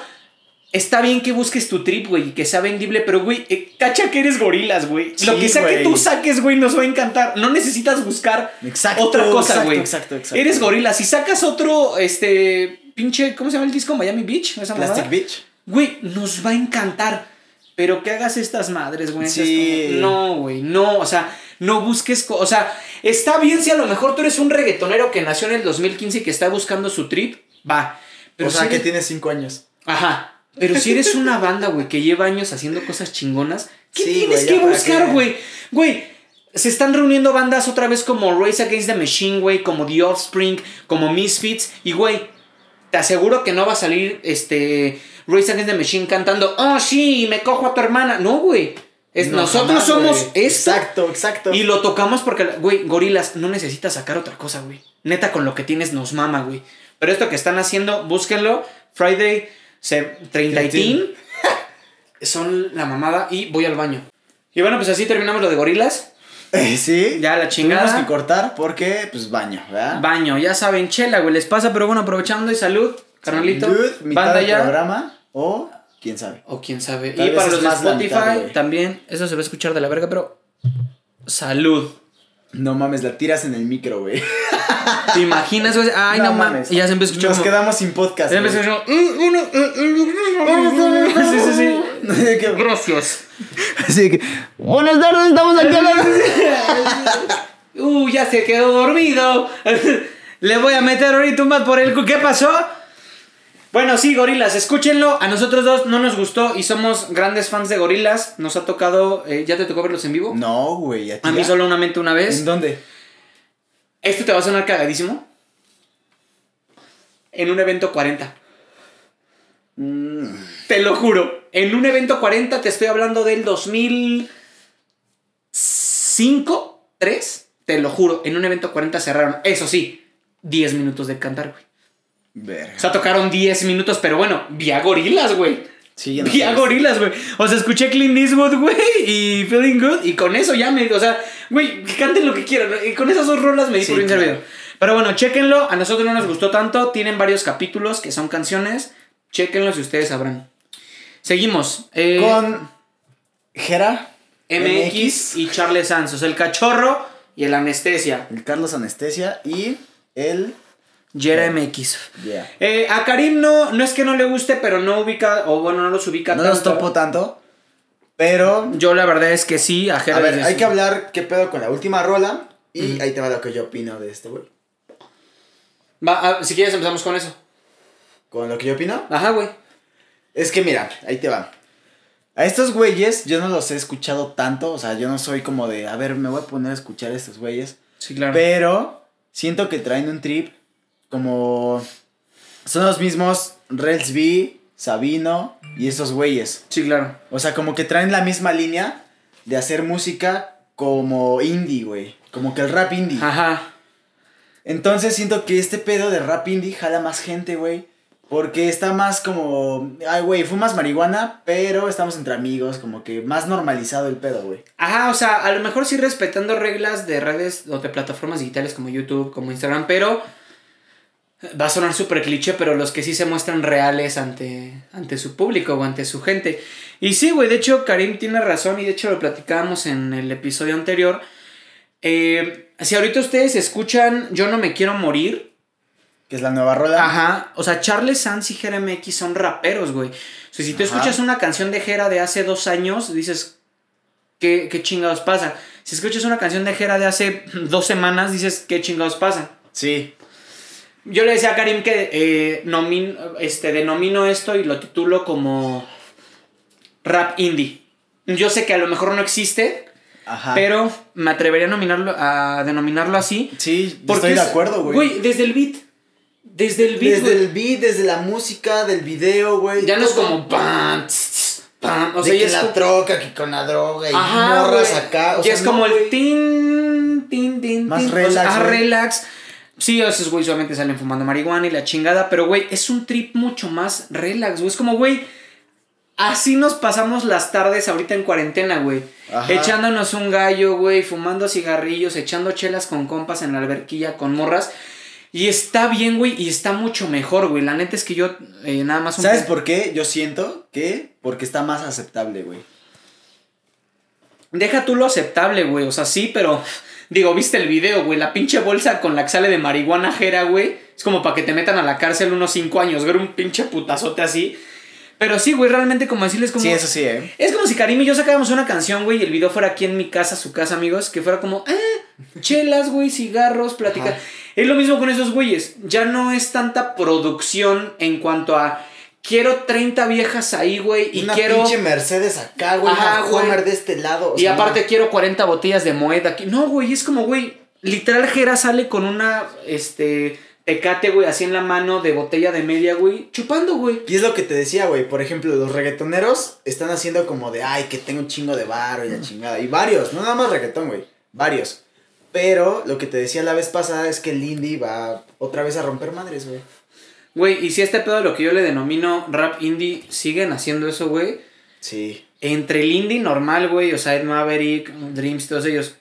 Está bien que busques tu trip, güey, y que sea vendible, pero, güey, eh, cacha que eres gorilas, güey. Lo que sea que tú saques, güey, nos va a encantar. No necesitas buscar Exacto, otra cosa, exacto, güey. exacto, exacto. Eres gorila. Si sacas otro, este, pinche, ¿cómo se llama el disco? Miami Beach. ¿Esa Plastic mamada? Beach. Güey, nos va a encantar. Pero que hagas estas madres, güey. esas Sí. como- No, güey, no. O sea, no busques. O sea, está bien si a lo mejor tú eres un reggaetonero que nació en el 2015 y que está buscando su trip. Va. Pero o sea, si que tiene cinco años. Ajá. Pero si eres una banda, güey, que lleva años haciendo cosas chingonas, ¿qué Sí, tienes güey, que buscar, güey? Güey, se están reuniendo bandas otra vez como Race Against the Machine, güey, como The Offspring, como Misfits, y güey, te aseguro que no va a salir este Race Against the Machine cantando, oh sí, me cojo a tu hermana. No, güey. Es, No, nosotros jamás, somos esto. Exacto, exacto. Y lo tocamos porque, güey, gorilas, no necesitas sacar otra cosa, güey. Neta, con lo que tienes nos mama, güey. Pero esto que están haciendo, búsquenlo. Friday se, 30 y. Son la mamada y voy al baño. Y bueno, pues así terminamos lo de gorilas. Eh, sí. Ya la chingada. Tuvimos que cortar porque, pues, baño, ¿verdad? Baño, ya saben, chela, güey, les pasa, pero bueno, aprovechando y salud, carnalito. Banda ya. programa o quién sabe. O quién sabe. Tal y para los de Spotify mitad, también, eso se va a escuchar de la verga, pero. Salud. No mames, la tiras en el micro, güey. ¿Te imaginas, güey? Ay, no, mames. Y ya se empezó a escuchar. Nos como- quedamos sin podcast. Ya empezó a güey. escuchar. Sí, sí, sí. Que- Gracias. Así que, buenas tardes, estamos aquí a la... Uh, ya se quedó dormido. Le voy a meter ahorita un más por el ¿Qué pasó? Bueno, sí, gorilas, escúchenlo. A nosotros dos no nos gustó y somos grandes fans de gorilas. Nos ha tocado. eh, ¿Ya te tocó verlos en vivo? No, güey, a mí ya? solamente una vez. ¿En dónde? Esto te va a sonar cagadísimo. En un evento 40. Mm, Te lo juro. En un evento 40 te estoy hablando del 2005, 3. Te lo juro. En un evento 40 cerraron. Eso sí, 10 minutos de cantar, güey. Verga. O sea, tocaron 10 minutos, pero bueno, vía gorilas, güey. Sí, ya no Vía sabes. gorilas, güey. O sea, escuché Clint Eastwood, güey, y Feeling Good, y con eso ya me. O sea, güey, que canten lo que quieran. Y con esas dos rolas me di Sí, por bien claro. servido. Pero bueno, chéquenlo. A nosotros no nos gustó tanto. Tienen varios capítulos que son canciones. Chéquenlos y ustedes sabrán. Seguimos. Eh, Con Jera, MX y Charles Sanz. O sea, el cachorro y el anestesia. el Carlos Anestesia y el... Jera MX. Yeah. Eh, a Karim no, no es que no le guste, pero no ubica, o bueno, no los ubica No tanto. nos topo tanto, pero... Yo la verdad es que sí, a Jera A ver, hay que hablar qué pedo con la última rola y ahí te va lo que yo opino de este güey. Va, a- si quieres empezamos con eso. Con lo que yo opino, Ajá, güey. es que mira, ahí te va. A estos güeyes yo no los he escuchado tanto, o sea, yo no soy como de, a ver, me voy a poner a escuchar a estos güeyes. Sí, claro. Pero siento que traen un trip como... Son los mismos Rels B, Sabino y esos güeyes. Sí, claro. O sea, como que traen la misma línea de hacer música como indie, güey. Como que el rap indie. Ajá. Entonces siento que este pedo de rap indie jala más gente, güey. Porque está más como... Ay, güey, fumas marihuana, pero estamos entre amigos. Como que más normalizado el pedo, güey. Ajá, o sea, a lo mejor sí respetando reglas de redes o de plataformas digitales como YouTube, como Instagram, pero va a sonar súper cliché, pero los que sí se muestran reales ante, ante su público o ante su gente. Y sí, güey, de hecho Karim tiene razón y de hecho lo platicábamos en el episodio anterior. Eh, si ahorita ustedes escuchan Yo no me quiero morir, Que es la nueva rola. Ajá, o sea, Charles Sanz y Jera MX son raperos, güey. O sea, si tú Ajá. escuchas una canción de Jera de hace dos años, dices, ¿qué, qué chingados pasa? Si escuchas una canción de Jera de hace dos semanas, dices, ¿qué chingados pasa? Sí. Yo le decía a Karim que eh, este, denomino esto y lo titulo como rap indie. Yo sé que a lo mejor no existe, Ajá. pero me atrevería a, nominarlo, a denominarlo así. sí, porque estoy de acuerdo, güey. Güey, desde el beat. Desde el beat, Desde güey. el beat, desde la música, del video, güey. Ya no es como pam, tss, pam. O de sea, que es la como- troca, que con la droga y Ajá, morras güey. acá. O ya sea, es no, como el tin, tin, tin, Más tin. relax, O sea, ah, relax. Sí, esos güey solamente salen fumando marihuana y la chingada, pero güey, es un trip mucho más relax, güey. Es como, güey, así nos pasamos las tardes ahorita en cuarentena, güey. Ajá. Echándonos un gallo, güey, fumando cigarrillos, echando chelas con compas en la alberquilla con morras. Y está bien, güey, y está mucho mejor, güey. La neta es que yo eh, nada más un ¿Sabes por qué? Yo siento que porque está más aceptable, güey. Deja tú lo aceptable, güey. O sea, sí, pero. Digo, viste el video, güey. La pinche bolsa con la que sale de marihuana jera, güey. Es como para que te metan a la cárcel unos 5 años. Ver un pinche putazote así. Pero sí, güey, realmente como decirles como. Sí, eso sí, ¿eh? Es como si Karim y yo sacáramos una canción, güey, y el video fuera aquí en mi casa, su casa, amigos, que fuera como, eh, chelas, güey, cigarros, platicar. Ajá. Es lo mismo con esos güeyes. Ya no es tanta producción en cuanto a quiero 30 viejas ahí, güey, y una quiero. pinche Mercedes acá, güey. Ajá, una. Homer de este lado. o Y sea, aparte no. quiero 40 botellas de moeda aquí. No, güey, es como, güey, literal Jera sale con una, este, tecate, güey, así en la mano de botella de media, güey, chupando, güey. Y es lo que te decía, güey. Por ejemplo, los reggaetoneros están haciendo como de, ay, que tengo un chingo de varo y la chingada. Y varios, no nada más reggaetón, güey. Varios. Pero lo que te decía la vez pasada es que el indie va otra vez a romper madres, güey. Güey, y si este pedo, lo que yo le denomino rap indie, siguen haciendo eso, güey. Sí. Entre el indie normal, güey, o sea, Ed Maverick, Dreams, todos ellos.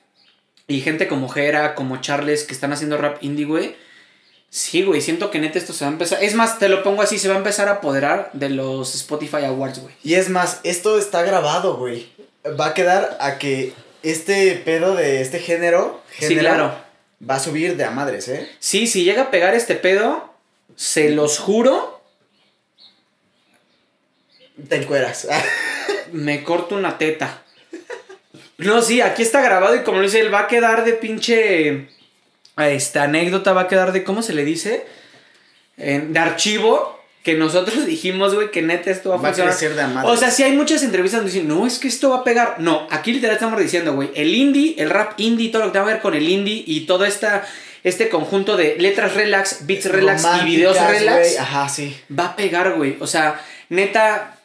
Y gente como Jera, como Charles, que están haciendo rap indie, güey. Sí, güey, siento que neta esto se va a empezar. Es más, te lo pongo así, se va a empezar a apoderar de los Spotify Awards, güey. Y es más, esto está grabado, güey. Va a quedar a que este pedo de este género, Sí, género claro. va a subir de a madres, ¿eh? Sí, si llega a pegar este pedo, se los juro, Te encueras. me corto una teta. No, sí, aquí está grabado y como lo dice él, va a quedar de pinche. Esta anécdota va a quedar de. ¿Cómo se le dice? En- de archivo. Que nosotros dijimos, güey, que neta esto va a va a crecer de. O sea, si hay muchas entrevistas donde dicen, no, es que esto va a pegar. No, aquí literal estamos diciendo, güey, el indie, el rap indie, todo lo que tenga que ver con el indie y todo esta, este conjunto de letras relax, beats relax y videos relax. Ajá, sí. va a pegar, güey. O sea, neta,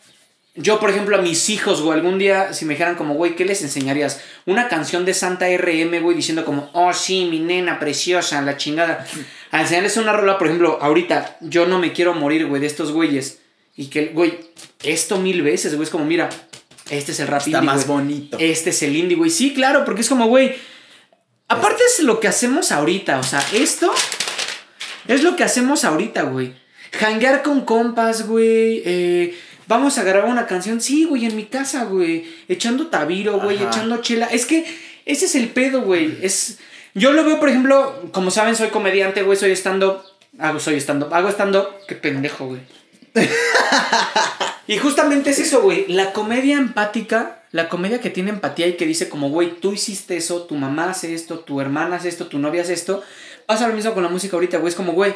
yo, por ejemplo, a mis hijos, güey, algún día, si me dijeran como, güey, ¿qué les enseñarías? Una canción de Santa RM, güey, diciendo como, oh, sí, mi nena preciosa, la chingada. A enseñarles una rola, por ejemplo, ahorita, yo no me quiero morir, güey, de estos güeyes. Y que, güey, esto mil veces, güey, es como, mira, este es el rap Está indie, más güey. bonito. Este es el indie, güey. Sí, claro, porque es como, güey. Aparte es lo que hacemos ahorita. O sea, esto es lo que hacemos ahorita, güey. Hanguear con compas, güey. eh, vamos a grabar una canción. Sí, güey, en mi casa, güey. Echando tabiro, güey. Ajá. Echando chela. Es que ese es el pedo, güey. Es. Yo lo veo, por ejemplo, como saben, soy comediante, güey. Soy stand-up. Hago, soy stand-up. Hago stand-up. Qué pendejo, güey. Y justamente es eso, güey. La comedia empática, la comedia que tiene empatía y que dice como, güey, tú hiciste eso, tu mamá hace esto, tu hermana hace esto, tu novia hace esto. Pasa lo mismo con la música ahorita, güey. Es como, güey,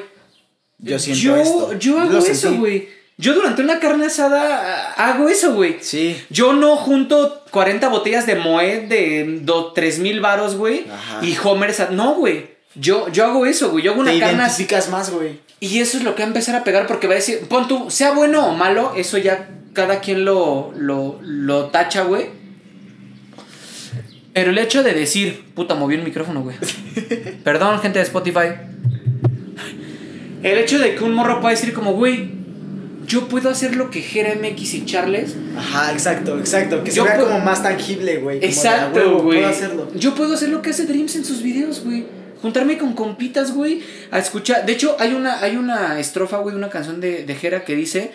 Yo siento yo, esto. yo hago eso, güey. Yo durante una carne asada ah, hago eso, güey. Sí. Yo no junto 40 botellas de Moet de 3 mil varos, güey. Y Homer, no, güey. Yo, yo hago eso, güey. Yo hago Te una carne asada. identificas más, güey. Y eso es lo que va a empezar a pegar porque va a decir, pon tú, sea bueno o malo, eso ya cada quien lo, lo, lo tacha, güey. Pero el hecho de decir, puta, movió el micrófono, güey. Perdón, gente de Spotify. El hecho de que un morro pueda decir como, güey, yo puedo hacer lo que Jera MX y Charles. Ajá, exacto, exacto. Que se Yo vea puedo- como más tangible, güey. como de, "A Exacto, güey. Puedo hacerlo. Yo puedo hacer lo que hace Dreams en sus videos, güey. Juntarme con compitas, güey, a escuchar. De hecho, hay una, hay una estrofa, güey, de una canción de, de Jera que dice.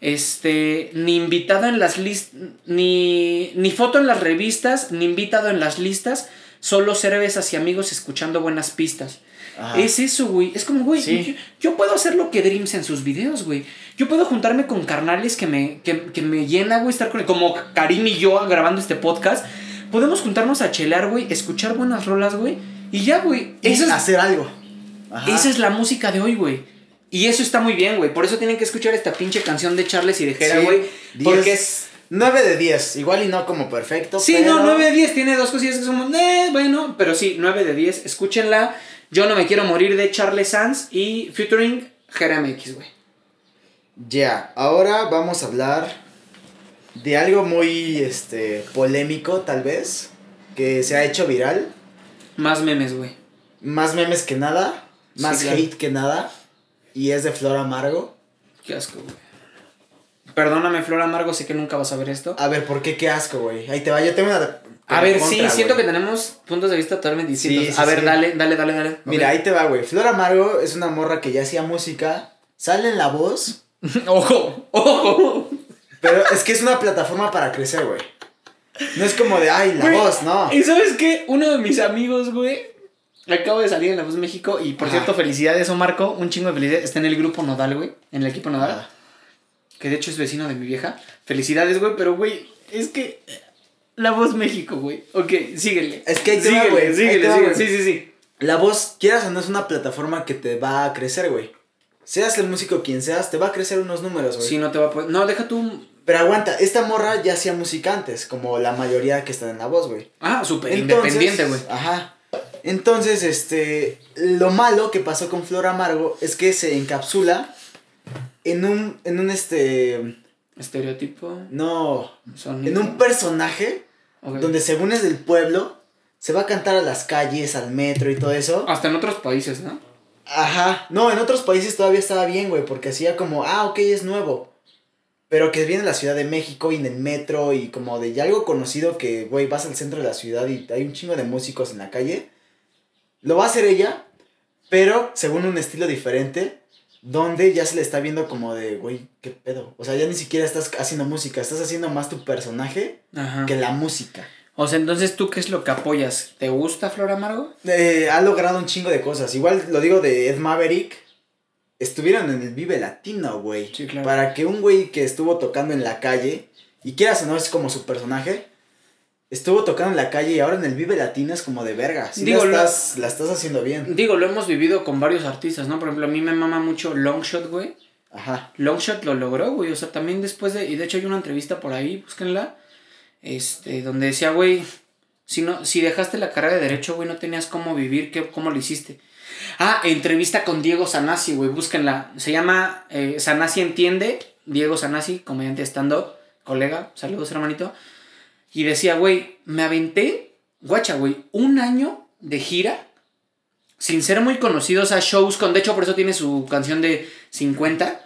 Este. Ni invitada en las listas. Ni, ni foto en las revistas. Ni invitado en las listas. Solo cervezas y amigos escuchando buenas pistas. Ajá. Es eso, güey. Es como, güey, Sí. yo, yo puedo hacer lo que Dreams en sus videos, güey. Yo puedo juntarme con carnales que me, que, que me llena, güey, estar con como Karim y yo grabando este podcast. Podemos juntarnos a chelar, güey, escuchar buenas rolas, güey. Y ya, güey. Y Esa es, hacer algo. Ajá. esa es la música de hoy, güey. Y eso está muy bien, güey. Por eso tienen que escuchar esta pinche canción de Charles y de Jera, güey. Porque es 9 de 10. Igual y no como perfecto. Sí, pero... no, 9 de 10 tiene dos cosillas que somos, eh, bueno, pero sí, 9 de 10. Escúchenla. Yo no me quiero morir de Charles Sands y featuring Jeremy X, güey. Ya, ahora vamos a hablar de algo muy este polémico tal vez, que se ha hecho viral, Más memes, güey. más memes que nada, más Sí, claro. hate que nada, y es de Flor Amargo. Qué asco, güey. Perdóname, Flor Amargo, sé que nunca vas a ver esto. A ver, ¿por qué qué asco, güey? Ahí te va, yo tengo una A ver, contra, sí, siento que tenemos puntos de vista totalmente distintos. Sí, sí, a ver, dale, dale, dale, dale. Mira, ahí te va, güey. Flor Amargo es una morra que ya hacía música, sale en la voz, ojo, ojo. pero es que es una plataforma para crecer, güey. No es como de, ay, la Güey, voz, no. Y sabes qué? Uno de mis amigos, güey, acabo de salir en La Voz México y por cierto, felicidades, o Marco, un chingo de felicidades. Está en el grupo Nodal, güey, en el equipo Nodal, Ah. que de hecho es vecino de mi vieja. Felicidades, güey, pero güey, es que La Voz México, güey. Ok, síguele. Es que ahí te va, síguele, güey, síguele, va, síguele. Sí, sí, sí. La voz, quieras o no, es una plataforma que te va a crecer, güey. Seas el músico quien seas, te va a crecer unos números, güey. Sí, no te va a poder. No, deja tú. Pero aguanta, esta morra ya hacía música antes, como la mayoría que están en la voz, güey. Ah, súper independiente, güey. Ajá. Entonces, este, lo malo que pasó con Flor Amargo es que se encapsula en un, en un, este, Estereotipo. no, Sonido. en un personaje donde según es del pueblo, se va a cantar a las calles, al metro y todo eso. Hasta en otros países, ¿no? Ajá. No, en otros países todavía estaba bien, güey, porque hacía como, ah, ok, es nuevo. Pero que viene de la Ciudad de México y en el metro y como de ya algo conocido que, güey, vas al centro de la ciudad y hay un chingo de músicos en la calle. Lo va a hacer ella, pero según un estilo diferente, donde ya se le está viendo como de, güey, qué pedo. O sea, ya ni siquiera estás haciendo música, estás haciendo más tu personaje Ajá. que la música. O sea, entonces, ¿tú qué es lo que apoyas? ¿Te gusta Flor Amargo? Eh, ha logrado un chingo de cosas. Igual lo digo de Ed Maverick. Estuvieron en el Vive Latino, güey. Sí, claro. Para que un güey que estuvo tocando en la calle, y quieras o no es como su personaje, estuvo tocando en la calle y ahora en el Vive Latino es como de verga. Sí Digo, la, lo- estás, la estás haciendo bien. Digo, lo hemos vivido con varios artistas, ¿no? Por ejemplo, a mí me mama mucho Longshot, güey. Ajá. Longshot lo logró, güey. O sea, también después de. Y de hecho hay una entrevista por ahí, búsquenla. Este, donde decía, güey, si no, si dejaste la carrera de derecho, güey, no tenías cómo vivir, ¿qué, ¿cómo lo hiciste? Ah, entrevista con Diego Sanasi, güey, búsquenla. Se llama eh, Sanasi Entiende. Diego Sanasi, comediante stand-up, colega, saludos hermanito. Y decía, güey, me aventé, guacha, güey, un año de gira sin ser muy conocidos a shows con, de hecho por eso tiene su canción de 50,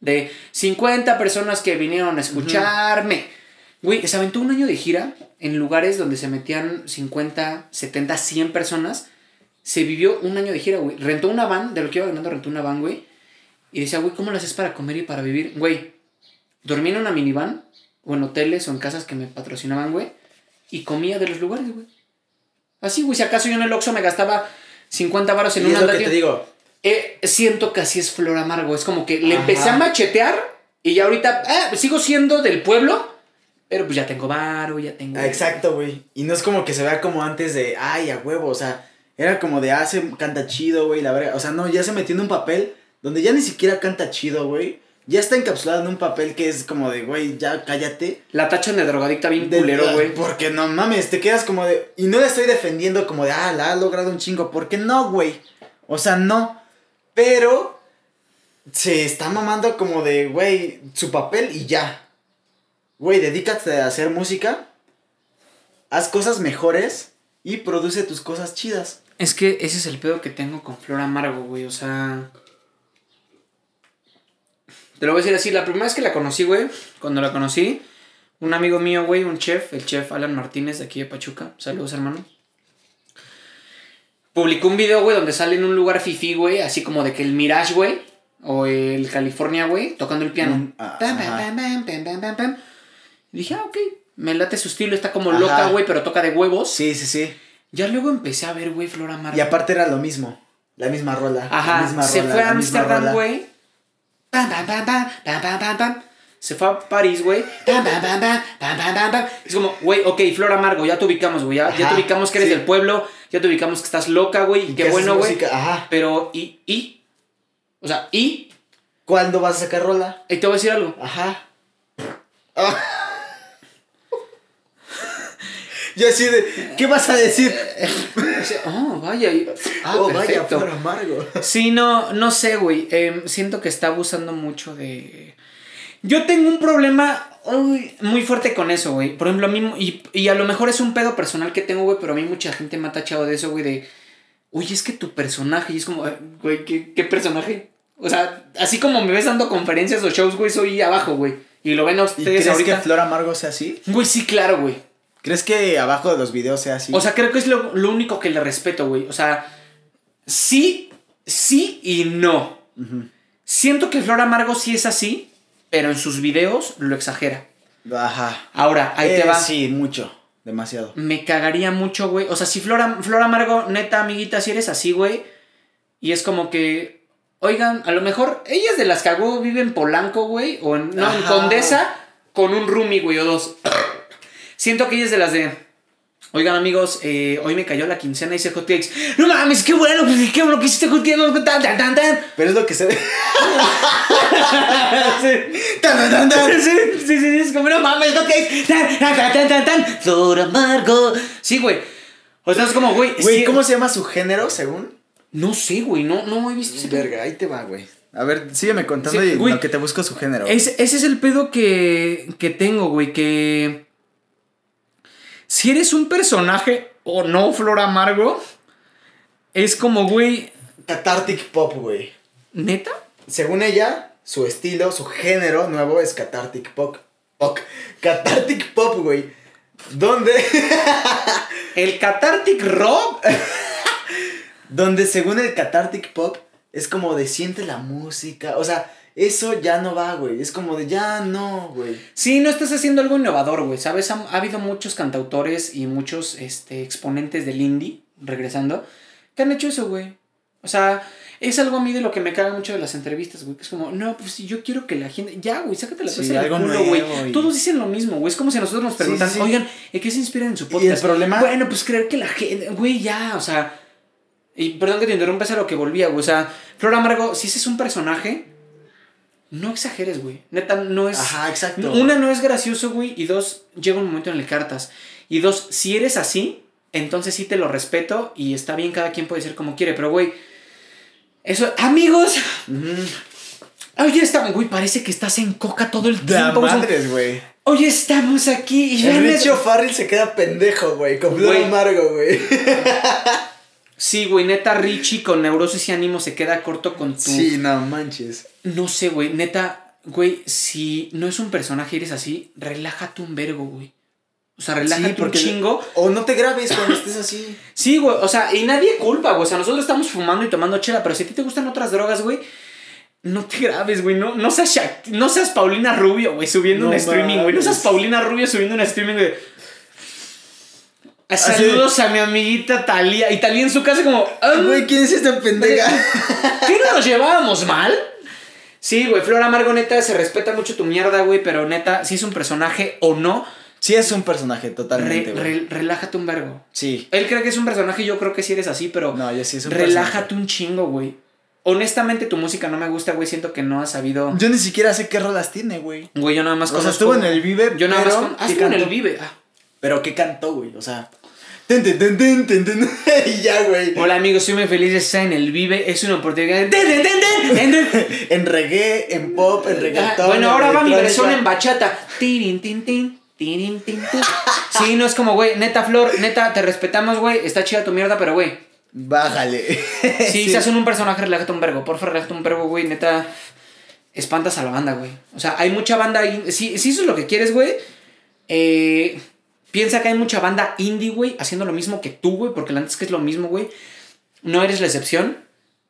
de 50 personas que vinieron a escucharme. Güey, se aventó un año de gira en lugares donde se metían 50, 70, 100 personas. Se vivió un año de gira, güey. Rentó una van, de lo que iba ganando rentó una van, güey. Y decía, güey, ¿cómo lo haces para comer y para vivir? Güey, dormí en una minivan, o en hoteles, o en casas que me patrocinaban, güey. Y comía de los lugares, güey. Así, güey, si acaso yo en el Oxxo me gastaba 50 varos en un andadito. te digo. Eh, siento que así es Flor Amargo. Es como que le Ajá. empecé a machetear y ya ahorita ah, sigo siendo del pueblo, pero pues ya tengo varo, ya tengo. Ah, Exacto, güey. Y no es como que se vea como antes de, ay, a huevo. O sea, era como de, ah, se canta chido, güey, la verga. O sea, no, ya se metió en un papel donde ya ni siquiera canta chido, güey. Ya está encapsulado en un papel que es como de, güey, ya cállate. La tachan de drogadicta bien De- culero, güey. Porque no mames, te quedas como de. Y no la estoy defendiendo como de, ah, la ha logrado un chingo. Porque no, güey. O sea, no. Pero se está mamando como de, güey, su papel y ya. Güey, dedícate a hacer música. Haz cosas mejores y produce tus cosas chidas. Es que ese es el pedo que tengo con Flor Amargo, güey. O sea. Te lo voy a decir así. La primera vez que la conocí, güey. Cuando la conocí, un amigo mío, güey, un chef, el chef Alan Martínez de aquí de Pachuca. Saludos, hermano. Publicó un video, güey, donde sale en un lugar fifi, güey. Así como de que el Mirage, güey. O el California, güey. Tocando el piano. Mm, ah, Pam, dije, ah, ok. Me late su estilo. Está como Ajá. loca, güey, pero toca de huevos. Sí, sí, sí. Ya luego empecé a ver, güey, Flor Amargo. Y aparte era lo mismo. La misma rola. la Ajá, misma se rola, fue a Amsterdam, güey. Pam, pam, pam, pam, pam, pam, pam, pam. Se fue a París, güey. Pam, pam, pam, pam, pam, pam, pam. Es como, güey, ok, Flor Amargo, ya te ubicamos, güey. Ya, te ubicamos que eres sí. del pueblo. Ya te ubicamos que estás loca, güey. Y Qué bueno, güey. Ajá. Pero, ¿y? ¿Y? O sea, ¿y? ¿Cuándo vas a sacar rola? Y te voy a decir algo. Ajá. Yo así de, ¿qué vas a decir? Oh, vaya. y- Ah, oh, vaya, perfecto. flor amargo. Sí, no, no sé, güey. Em, siento que está abusando mucho de. Yo tengo un problema uy, muy fuerte con eso, güey. Por ejemplo, a mí. Y, y a lo mejor es un pedo personal que tengo, güey, pero a mí mucha gente me ha tachado de eso, güey, de. Oye, es que tu personaje. Y es como, güey, ¿qué, qué personaje? O sea, así como me ves dando conferencias o shows, güey, soy abajo, güey. Y lo ven a ¿Y ustedes crees ahorita. que Flor Amargo sea así? Güey, sí, claro, güey. ¿Crees que abajo de los videos sea así? O sea, creo que es lo, lo único que le respeto, güey. O sea, sí, sí y no. Siento que Flor Amargo sí es así, pero en sus videos lo exagera. Ajá. Ahora, ahí Eh, te va. Sí, mucho. Demasiado. Me cagaría mucho, güey. O sea, si Flor, Am- Flor Amargo, neta, amiguita, si eres así, güey. Y es como que, oigan, a lo mejor ella es de las que hago, vive en Polanco, güey. O en, no, en. Condesa, con un roomie, güey, o dos. Siento que ella es de las de. Oigan amigos, eh, hoy me cayó la quincena y hice hot cakes. No mames, qué bueno, pues, qué bueno que hiciste hot cakes. Tan, tan, tan, tan. Pero es lo que se ve. Sí. Tan, tan, tan, tan. Sí, sí, sí, es como no mames, hot cakes. Tan, tan, tan, tan, tan. Flor amargo. Sí, güey. O sea, es como, güey. Güey, sí- ¿cómo se llama su género según? No sé, güey, no, no he visto. Verga, ahí te va, güey. A ver, sígueme contando Sí, y güey. lo que te busco su género. Ese, ese es el pedo que, que tengo, güey, que... Si eres un personaje o no, Flor Amargo, es como, güey, Cathartic Pop, güey. ¿neta? Según ella, su estilo, su género nuevo es Cathartic Pop. Pop. Cathartic Pop, güey. ¿Dónde? El Cathartic Rock. Donde según el Cathartic Pop es como de siente la música. O sea, eso ya no va, güey. Es como de ya no, güey. Sí, no estás haciendo algo innovador, güey, ¿sabes? Ha, ha habido muchos cantautores y muchos este, exponentes del indie, regresando, que han hecho eso, güey. O sea, es algo a mí de lo que me caga mucho de las entrevistas, güey. Que es como, no, pues si yo quiero que la gente. Ya, güey, sácate la Sí, cosa del algo culo, nuevo, güey. y- Todos dicen lo mismo, güey. Es como si a nosotros nos preguntan, sí, sí. oigan, ¿en qué se inspiran en su ¿Y el podcast? problema? Bueno, pues creer que la gente. Güey, ya, o sea. Y perdón que te interrumpa, es a lo que volvía, güey. O sea, Flor Amargo, si ese es un personaje, no exageres, güey. Neta, no es. Ajá, exacto. Una, no es gracioso, güey. Y dos, llega un momento en el que cartas. Y dos, si eres así, entonces sí te lo respeto. Y está bien, cada quien puede ser como quiere. Pero, güey, eso. Amigos, Ujú. hoy estamos. Güey, parece que estás en coca todo el Da tiempo. madres, güey. Hoy estamos aquí. Y El. Farrell se queda pendejo, güey. Con. Amargo, güey. Sí, güey, neta, Richie con neurosis y ánimo se queda corto con tu. Sí, no manches. No sé, güey, neta, güey, si no es un personaje y eres así, relájate un vergo, güey. O sea, relájate Sí, un chingo. O no te grabes cuando estés así. Sí, güey, o sea, y nadie culpa, güey. O sea, nosotros estamos fumando y tomando chela, pero si a ti te gustan otras drogas, güey, no te grabes, güey. No, no, seas no seas Paulina Rubio, güey, subiendo No un streaming, güey. No seas. Paulina Rubio subiendo un streaming de. Saludos a mi amiguita Talía. Y Talía en su casa, como. "Ah, Güey, ¿quién es esta pendeja? ¿Qué no nos llevábamos mal? Sí, güey, Flor Amargo, neta, se respeta mucho tu mierda, güey, pero neta, si es un personaje o no, Sí, es un personaje totalmente, güey. re- relájate un vergo. Sí. Él cree que es un personaje, yo creo que sí eres así, pero No, yo sí es un relájate un chingo, güey. Honestamente, tu música no me gusta, güey, siento que no has sabido... personaje. Yo ni siquiera sé qué rolas tiene, güey. Güey, yo nada más O sea, conozco- estuvo en el Vive, Yo nada más pero con... ¿qué Ah, estuvo en el? Vive. Ah. Pero ¿qué cantó, güey? O sea. Ten, ten, ten, ten, ten, ten, y ya, güey. Hola, amigos, soy muy feliz de estar en el Vive. Es una oportunidad... ¡Ten, ten, ten, ten! ten, ten! En reggae, en pop, en Ah, reggaetón. bueno, en ahora va mi versión en bachata. Tirin, tin, tin, tirin, tin, tin. Sí, no es como, güey, neta, Flor, neta, te respetamos, güey. Está chida tu mierda, pero, güey. Bájale. Si se hacen un personaje, relájate un vergo. Porfa, relájate un vergo, güey. Neta, espantas a la banda, güey. O sea, hay mucha banda ahí. Si, si eso es lo que quieres, güey. Eh, piensa que hay mucha banda indie, güey, haciendo lo mismo que tú, güey. Porque la neta es que es lo mismo, güey. No eres la excepción.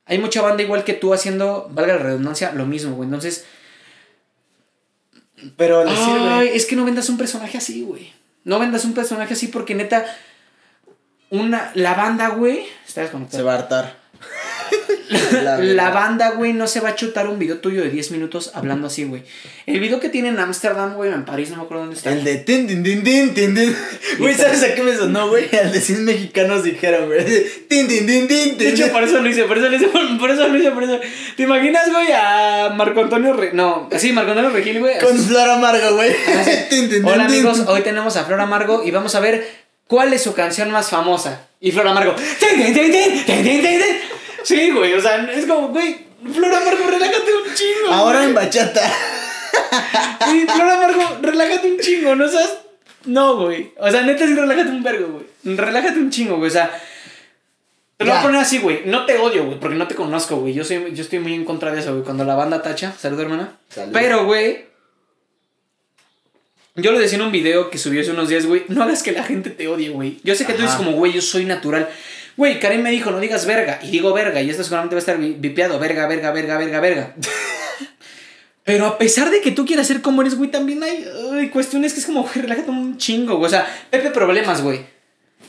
Hay mucha banda igual que tú haciendo, valga la redundancia, lo mismo, güey. Entonces, Pero le sirve. es que no vendas un personaje así, güey. No vendas un personaje así porque neta. Una. La banda, güey. Está Se va a hartar. La, banda, güey, no se va a chutar un video tuyo de 10 minutos hablando así, güey. El video que tiene en Ámsterdam, güey, en París, no me acuerdo dónde está. El de tin, tin, tin, tin, tin, tin. Güey, ¿sabes a qué me sonó, güey? Al de 100 mexicanos dijeron, güey. Tin, tin, tin, tin, De hecho, por eso lo hice, por eso lo hice, por, eso lo hice, por eso. ¿Te imaginas, güey, a Marco Antonio Re... No, así, Marco Antonio Regil, güey. Con flor amargo, güey. Hola amigos, hoy tenemos a Flor Amargo y vamos a ver ¿cuál es su canción más famosa? Y Flor Amargo, "Tin, tin, tin, tin, tin, tin, tin, tin". Sí, güey, o sea, es como, güey, Flor Amargo, relájate un chingo. Ahora güey. en bachata. Sí, Flor Amargo, relájate un chingo, no seas. No, güey. O sea, neta, sí, relájate un vergo, güey. Relájate un chingo, güey. O sea. Te lo voy a poner así, güey. No te odio, güey, porque no te conozco, güey. Yo, soy, yo estoy muy en contra de eso, güey. Cuando la banda tacha. Salud, hermana. Salud. Pero, güey. Yo lo decía en un video que subió hace unos días, güey. No hagas que la gente te odie, güey. Yo sé que tú dices como, güey, yo soy natural. Güey, Karen me dijo, no digas verga. Y digo verga. Y esto seguramente va a estar vi- vipeado. Verga, verga, verga, verga, verga. Pero a pesar de que tú quieras ser como eres, güey, también hay ay, cuestiones que es como, güey, relájate un chingo, güey. O sea, Pepe Problemas, güey.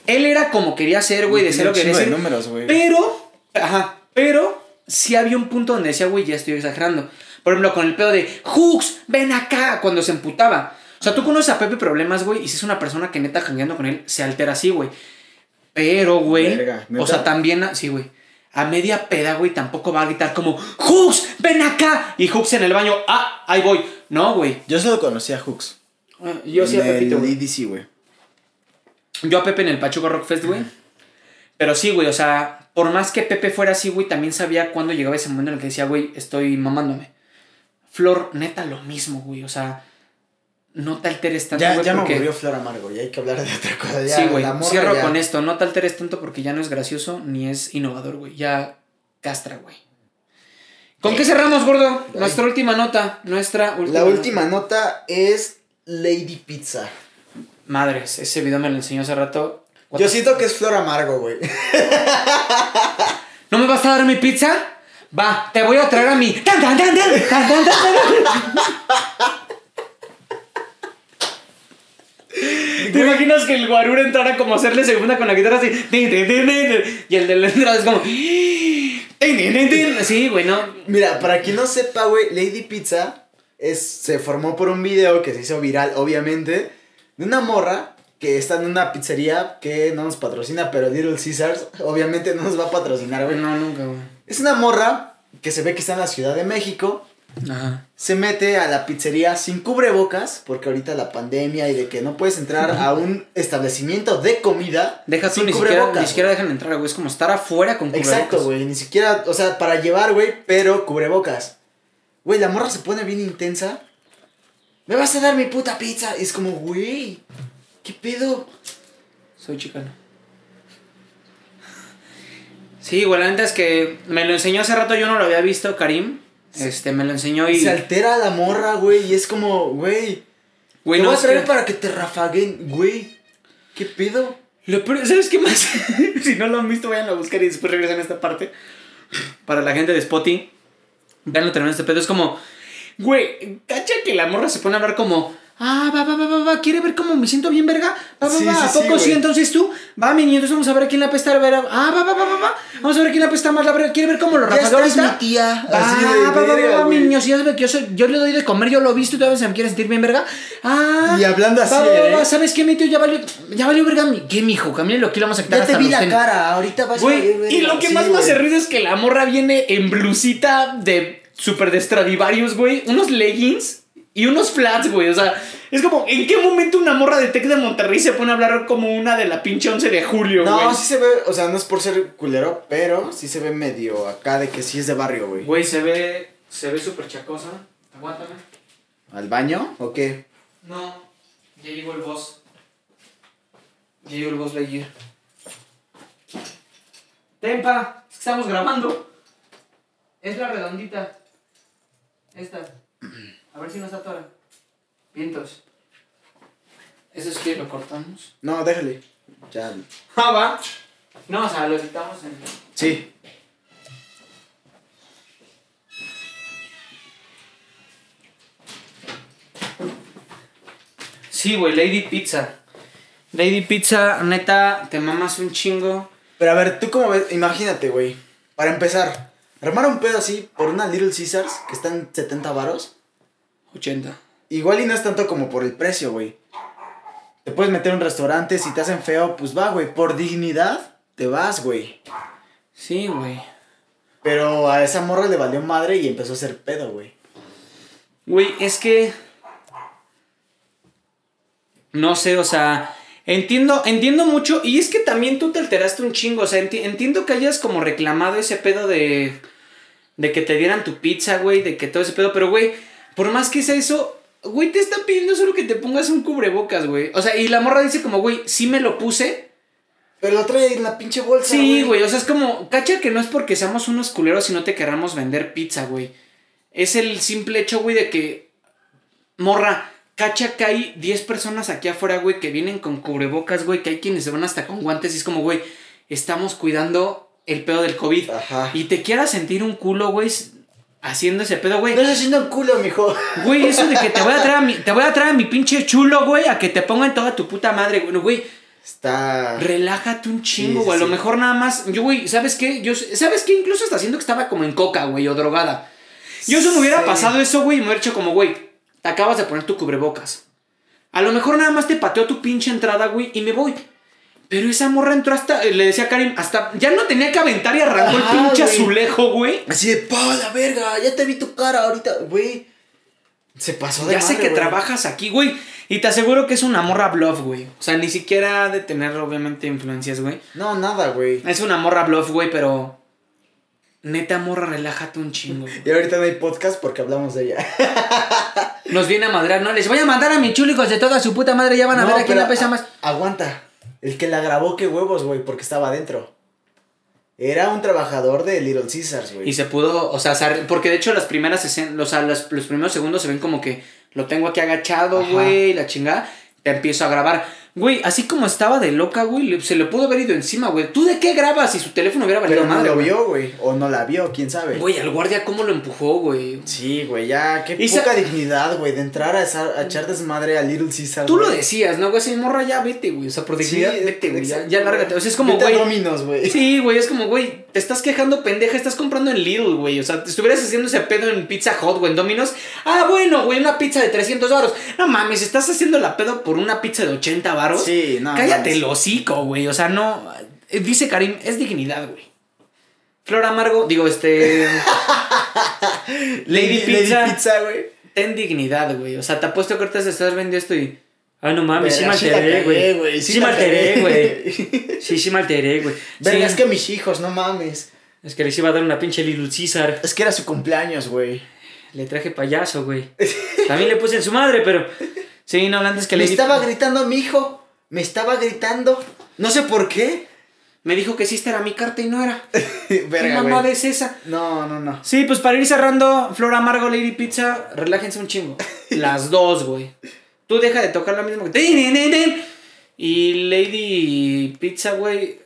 Él era como quería ser, güey, de ser lo que quería ser. números, güey. Pero, ajá, pero sí había un punto donde decía, güey, ya estoy exagerando. Por ejemplo, con el pedo de, Hooks, ven acá, cuando se emputaba. O sea, tú conoces a Pepe Problemas, güey, y si es una persona que neta jangueando con él, se altera así, güey. Pero, güey, o sea, también, sí, güey. A media peda, güey, tampoco va a gritar como, Hooks, ven acá. Y Hooks en el baño, ah, ahí voy. No, güey. Yo solo conocí a Hooks. Ah, Yo sí a Pepito, güey. EDC, güey. Yo a Pepe en el Pachuca Rock Fest, güey. Pero sí, güey, o sea, por más que Pepe fuera así, güey, también sabía cuándo llegaba ese momento en el que decía, güey, estoy mamándome. Flor, neta, lo mismo, güey, o sea, no te alteres tanto, Ya, güey, ya me porque... aburrió Flor Amargo, ya hay que hablar de otra cosa. Ya, sí, güey, cierro ya- con esto, no te alteres tanto porque ya no es gracioso ni es innovador, güey, ya castra, güey. ¿Con qué cerramos, gordo? Ay. Nuestra última nota, nuestra última La última nota es Lady Pizza. Madres, ese video me lo enseñó hace rato. What Yo siento que es Flor Amargo, güey. ¿No me vas a dar mi pizza? Va, te voy a traer a mi. ¡Tan, tan, tan, tan! ¡Tan, tan, tan, tan! ¿Te imaginas que el guarura entrara como a hacerle segunda con la guitarra así? tin, tin, tin, tin, Y el de la entrada es como. Sí, güey, no. Mira, para quien no sepa, güey, Lady Pizza es, se formó por un video que se hizo viral, obviamente, de una morra que está en una pizzería que no nos patrocina, pero Little Caesars obviamente no nos va a patrocinar, güey. No, nunca, güey. Es una morra que se ve que está en la Ciudad de México, Ajá. se mete a la pizzería sin cubrebocas, porque ahorita la pandemia y de que no puedes entrar a un establecimiento de comida Deja tú, sin ni siquiera, cubrebocas, ni siquiera dejan entrar, güey. Es como estar afuera con Exacto, cubrebocas. güey, ni siquiera, o sea, para llevar, güey, pero cubrebocas. Güey, la morra se pone bien intensa. Me vas a dar mi puta pizza. Y es como, güey, ¿qué pedo? Soy chicano. Sí, güey, la neta es que me lo enseñó hace rato, yo no lo había visto, Karim. Este, me lo enseñó y. Se altera la morra, güey, y es como, güey, Güey, te no voy a traer que- para que te rafaguen, güey. ¿Qué pedo? Lo peor- ¿Sabes qué más? si no lo han visto, vayan a buscar y después regresan a esta parte. Para la gente de Spotty, vean lo terminado este pedo. Es como, güey, cacha que la morra se pone a hablar como, ah, va, va, va, va, va, ¿quiere ver cómo me siento bien, verga? Va, va, Sí, va, ¿a sí, poco sí? Entonces tú, va, mi niño, entonces vamos a ver quién la apesta la verga. Ah, va, va, va, va, va, vamos a ver quién la apesta más la verga. ¿Quiere ver cómo lo estás, ahorita? mi tía. Así de va, va, va, verga, va, mi niño, si ya sabe que yo, soy- yo le doy de comer, yo lo he visto y todavía se me quiere sentir bien, verga. Ah, Y hablando así, va, va, va, ¿eh? va, ¿sabes qué, mi tío? Ya valió, ya valió, verga. mi- ¿Qué, mijo? Camínalo, aquí lo vamos a quitar Ya te vi la cara, ahorita vas a Güey, valer, y verga. lo que más me hace risa es que la morra viene en blusita de super de Stradivarius, güey, unos leggings y unos flats, güey. O sea, es como, ¿en qué momento una morra de Tec de Monterrey se pone a hablar como una de la pinche 11 de julio, güey? No, sí se ve, o sea, no es por ser culero, pero sí se ve medio acá de que sí es de barrio, güey. Güey, se ve, se ve súper chacosa. Aguántame. ¿Al baño o qué? No, ya llegó el boss. Ya llegó el boss Lightyear. Tempa, es que estamos grabando. Es la redondita. Esta. A ver si nos atora. Vientos. Eso es que lo cortamos. No, déjale. Ya. Ah, va. No, o sea, lo editamos en. Sí. Sí, güey, Lady Pizza. Lady Pizza, neta, te mamas un chingo. Pero a ver, ¿tú cómo ves? Imagínate, güey. Para empezar, armar un pedo así por una Little Caesars que están 70 varos. 80. Igual y no es tanto como por el precio, güey. Te puedes meter en un restaurante, si te hacen feo, pues va, güey. Por dignidad, te vas, güey. Sí, güey. Pero a esa morra le valió madre y empezó a hacer pedo, güey. Güey, es que. No sé, o sea. Entiendo, entiendo mucho. Y es que también tú te alteraste un chingo. O sea, enti- entiendo que hayas como reclamado ese pedo de. De que te dieran tu pizza, güey. De que todo ese pedo. Pero, güey, por más que sea eso. Güey, te están pidiendo solo que te pongas un cubrebocas, güey. O sea, y la morra dice como, güey, sí me lo puse. Pero lo trae en la pinche bolsa. Sí, güey. O sea, es como. Cacha que no es porque seamos unos culeros y no te queramos vender pizza, güey. Es el simple hecho, güey, de que. Morra, cacha que hay 10 personas aquí afuera, güey, que vienen con cubrebocas, güey, que hay quienes se van hasta con guantes y es como, güey, estamos cuidando el pedo del COVID. Ajá. Y te quieras sentir un culo, güey, haciendo ese pedo, güey. No estás haciendo un culo, mijo. Güey, eso de que te voy a traer a mi, te voy a traer a mi pinche chulo, güey, a que te pongan toda tu puta madre, güey. Güey, Está. relájate un chingo, Sí, güey. sí, a lo sí. mejor nada más, yo, güey, ¿sabes qué? Yo, ¿sabes qué? Incluso está haciendo que estaba como en coca, güey, o drogada. Yo si me hubiera Sí. pasado eso, güey, y me hubiera hecho como, güey, te acabas de poner tu cubrebocas. A lo mejor nada más te pateó tu pinche entrada, güey, y me voy. Pero esa morra entró hasta, le decía a Karim, hasta, ya no tenía que aventar y arrancó Ajá, el pinche güey. azulejo, güey. Así de, pa, la verga, ya te vi tu cara ahorita, güey. Se pasó de Ya sé que güey. trabajas aquí, güey. Y te aseguro que es una morra bluff, güey. O sea, ni siquiera ha de tener, obviamente, influencias, güey. No, nada, güey. Es una morra bluff, güey, pero. Neta, morra, relájate un chingo. güey. Y ahorita no hay podcast porque hablamos de ella. Nos viene a madrear, ¿no? Les voy a mandar a mis chúlicos de toda su puta madre. Ya van a No, ver a quién la pesa más. Aguanta. El que la grabó, qué huevos, güey, porque estaba adentro. Era un trabajador de Little Caesars, güey. Y se pudo, o sea, se- porque de hecho las primeras escen- o sea, los, los primeros segundos se ven como que lo tengo aquí agachado, güey, la chingada. Te empiezo a grabar. Güey, así como estaba de loca, güey, se le pudo haber ido encima, güey. ¿Tú de qué grabas si su teléfono hubiera valido Pero no madre, lo güey? vio, güey. O no la vio, quién sabe. Güey, al guardia, ¿cómo lo empujó, güey? Sí, güey, ya, qué Y poca dignidad, güey, de entrar a, esa- a echar desmadre a Little Caesars. Tú lo güey. decías, ¿no, güey? Así, morra, ya vete, güey. O sea, por Sí, dignidad, vete, güey. Ya, exacto, ya lárgate. O sea, es como, Vete a güey. Domino's, güey. Sí, güey, es como, güey, te estás quejando, pendeja, estás comprando en Lidl, güey. O sea, te estuvieras haciendo ese pedo en Pizza Hut, güey, en Domino's. Ah, bueno, güey, una pizza de 300 baros. No mames, estás haciendo la pedo por una pizza de 80 Sí, no. Cállate el hocico, güey. O sea, no. eh, Dice Karim, es dignidad, güey. Flor Amargo, digo, este. Lady Pizza. Lady Pizza, güey. Ten dignidad, güey. O sea, te apuesto que ahorita estás vendiendo esto y. Ay, no mames, sí Verga, me sí alteré, güey. Sí, sí me alteré, güey. Sí, sí me alteré, güey. Verga, Sí. es que mis hijos, no mames. Es que les iba a dar una pinche Little Caesar. Es que era su cumpleaños, güey. Le traje payaso, güey. También le puse en su madre, pero. Sí, no, antes que Me le estaba gritando mi hijo. Me estaba gritando. No sé por qué. Me dijo que sí, esta era mi carta y no era. ¿Qué Verga, mamada güey. es esa? No, no, no. Sí, pues para ir cerrando, Flor Amargo, Lady Pizza, relájense un chingo. Las dos, güey. Tú deja de tocar lo mismo que. Y Lady Pizza, güey.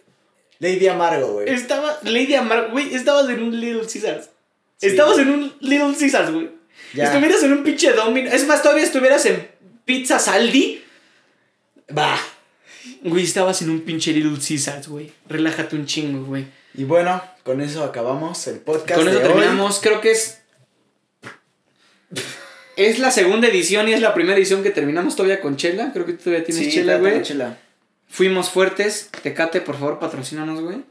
Lady Amargo, güey. Estaba. Lady Amargo, güey, estabas en un Little Caesars. Sí. Estabas en un Little Caesars, güey. Ya. Estuvieras en un pinche Domino. Es más, todavía estuvieras en Pizza Saldi. Va. Güey, estabas en un pinche Little Caesars, güey. Relájate un chingo, güey. Y bueno, con eso acabamos el podcast. Con eso de hoy. terminamos. Creo que es. Es la segunda edición y es la primera edición que terminamos todavía con Chela. Creo que tú todavía tienes Sí, Chela, güey. chela. Fuimos fuertes. Tecate, por favor, patrocínanos, güey.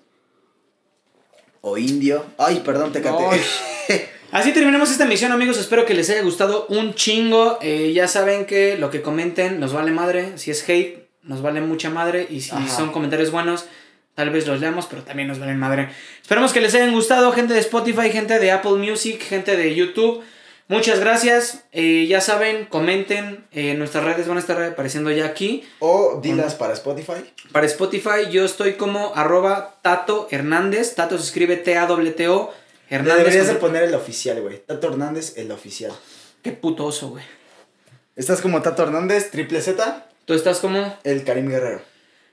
O indio. Ay, perdón, te caté. Ay. Así terminamos esta emisión, amigos. Espero que les haya gustado un chingo. Eh, ya saben que lo que comenten nos vale madre. Si es hate, nos vale mucha madre. Y si Ajá. son comentarios buenos, tal vez los leamos, pero también nos valen madre. Esperemos que les hayan gustado, gente de Spotify, gente de Apple Music, gente de YouTube. Muchas gracias. Eh, ya saben, comenten. Eh, nuestras redes van a estar apareciendo ya aquí. o dilas para Spotify. Para Spotify, yo estoy como arroba Tato Hernández. Tato se escribe T-A-W-T-O. Le Hernández. deberías de poner el oficial, güey. Tato Hernández, el oficial. Qué putoso, güey. Estás como Tato Hernández, triple Z, Tú estás como. el Karim Guerrero.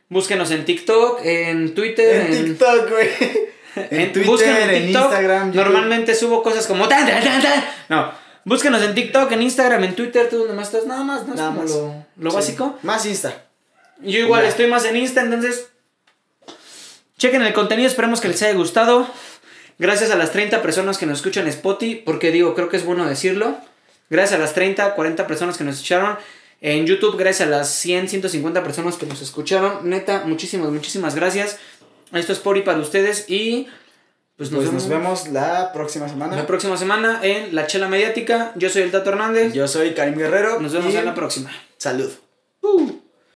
Búsquenos en TikTok, en Twitter, En TikTok, güey. En, Twitter, búsquenos en, Instagram. Normalmente subo cosas como. tan, tan, tan, tan. No. Búsquenos en TikTok, en Instagram, en Twitter, tú donde más estás. Nada más, no es Nada como más. lo, lo Sí. básico. Más Insta. Yo igual Ya. estoy más en Insta, entonces. Chequen el contenido, esperemos que les haya gustado. Gracias a las 30 personas que nos escuchan en Spotify, porque digo, creo que es bueno decirlo. Gracias a las 30, 40 personas que nos escucharon. En YouTube, gracias a las 100, 150 personas que nos escucharon. Neta, muchísimas, muchísimas gracias. Esto es Pori para ustedes y pues nos, Pues vemos, nos vemos la próxima semana. la próxima semana en La Chela Mediática. Yo soy el Tato Hernández. Yo soy Karim Guerrero. Nos vemos y en la próxima. Salud. Uh.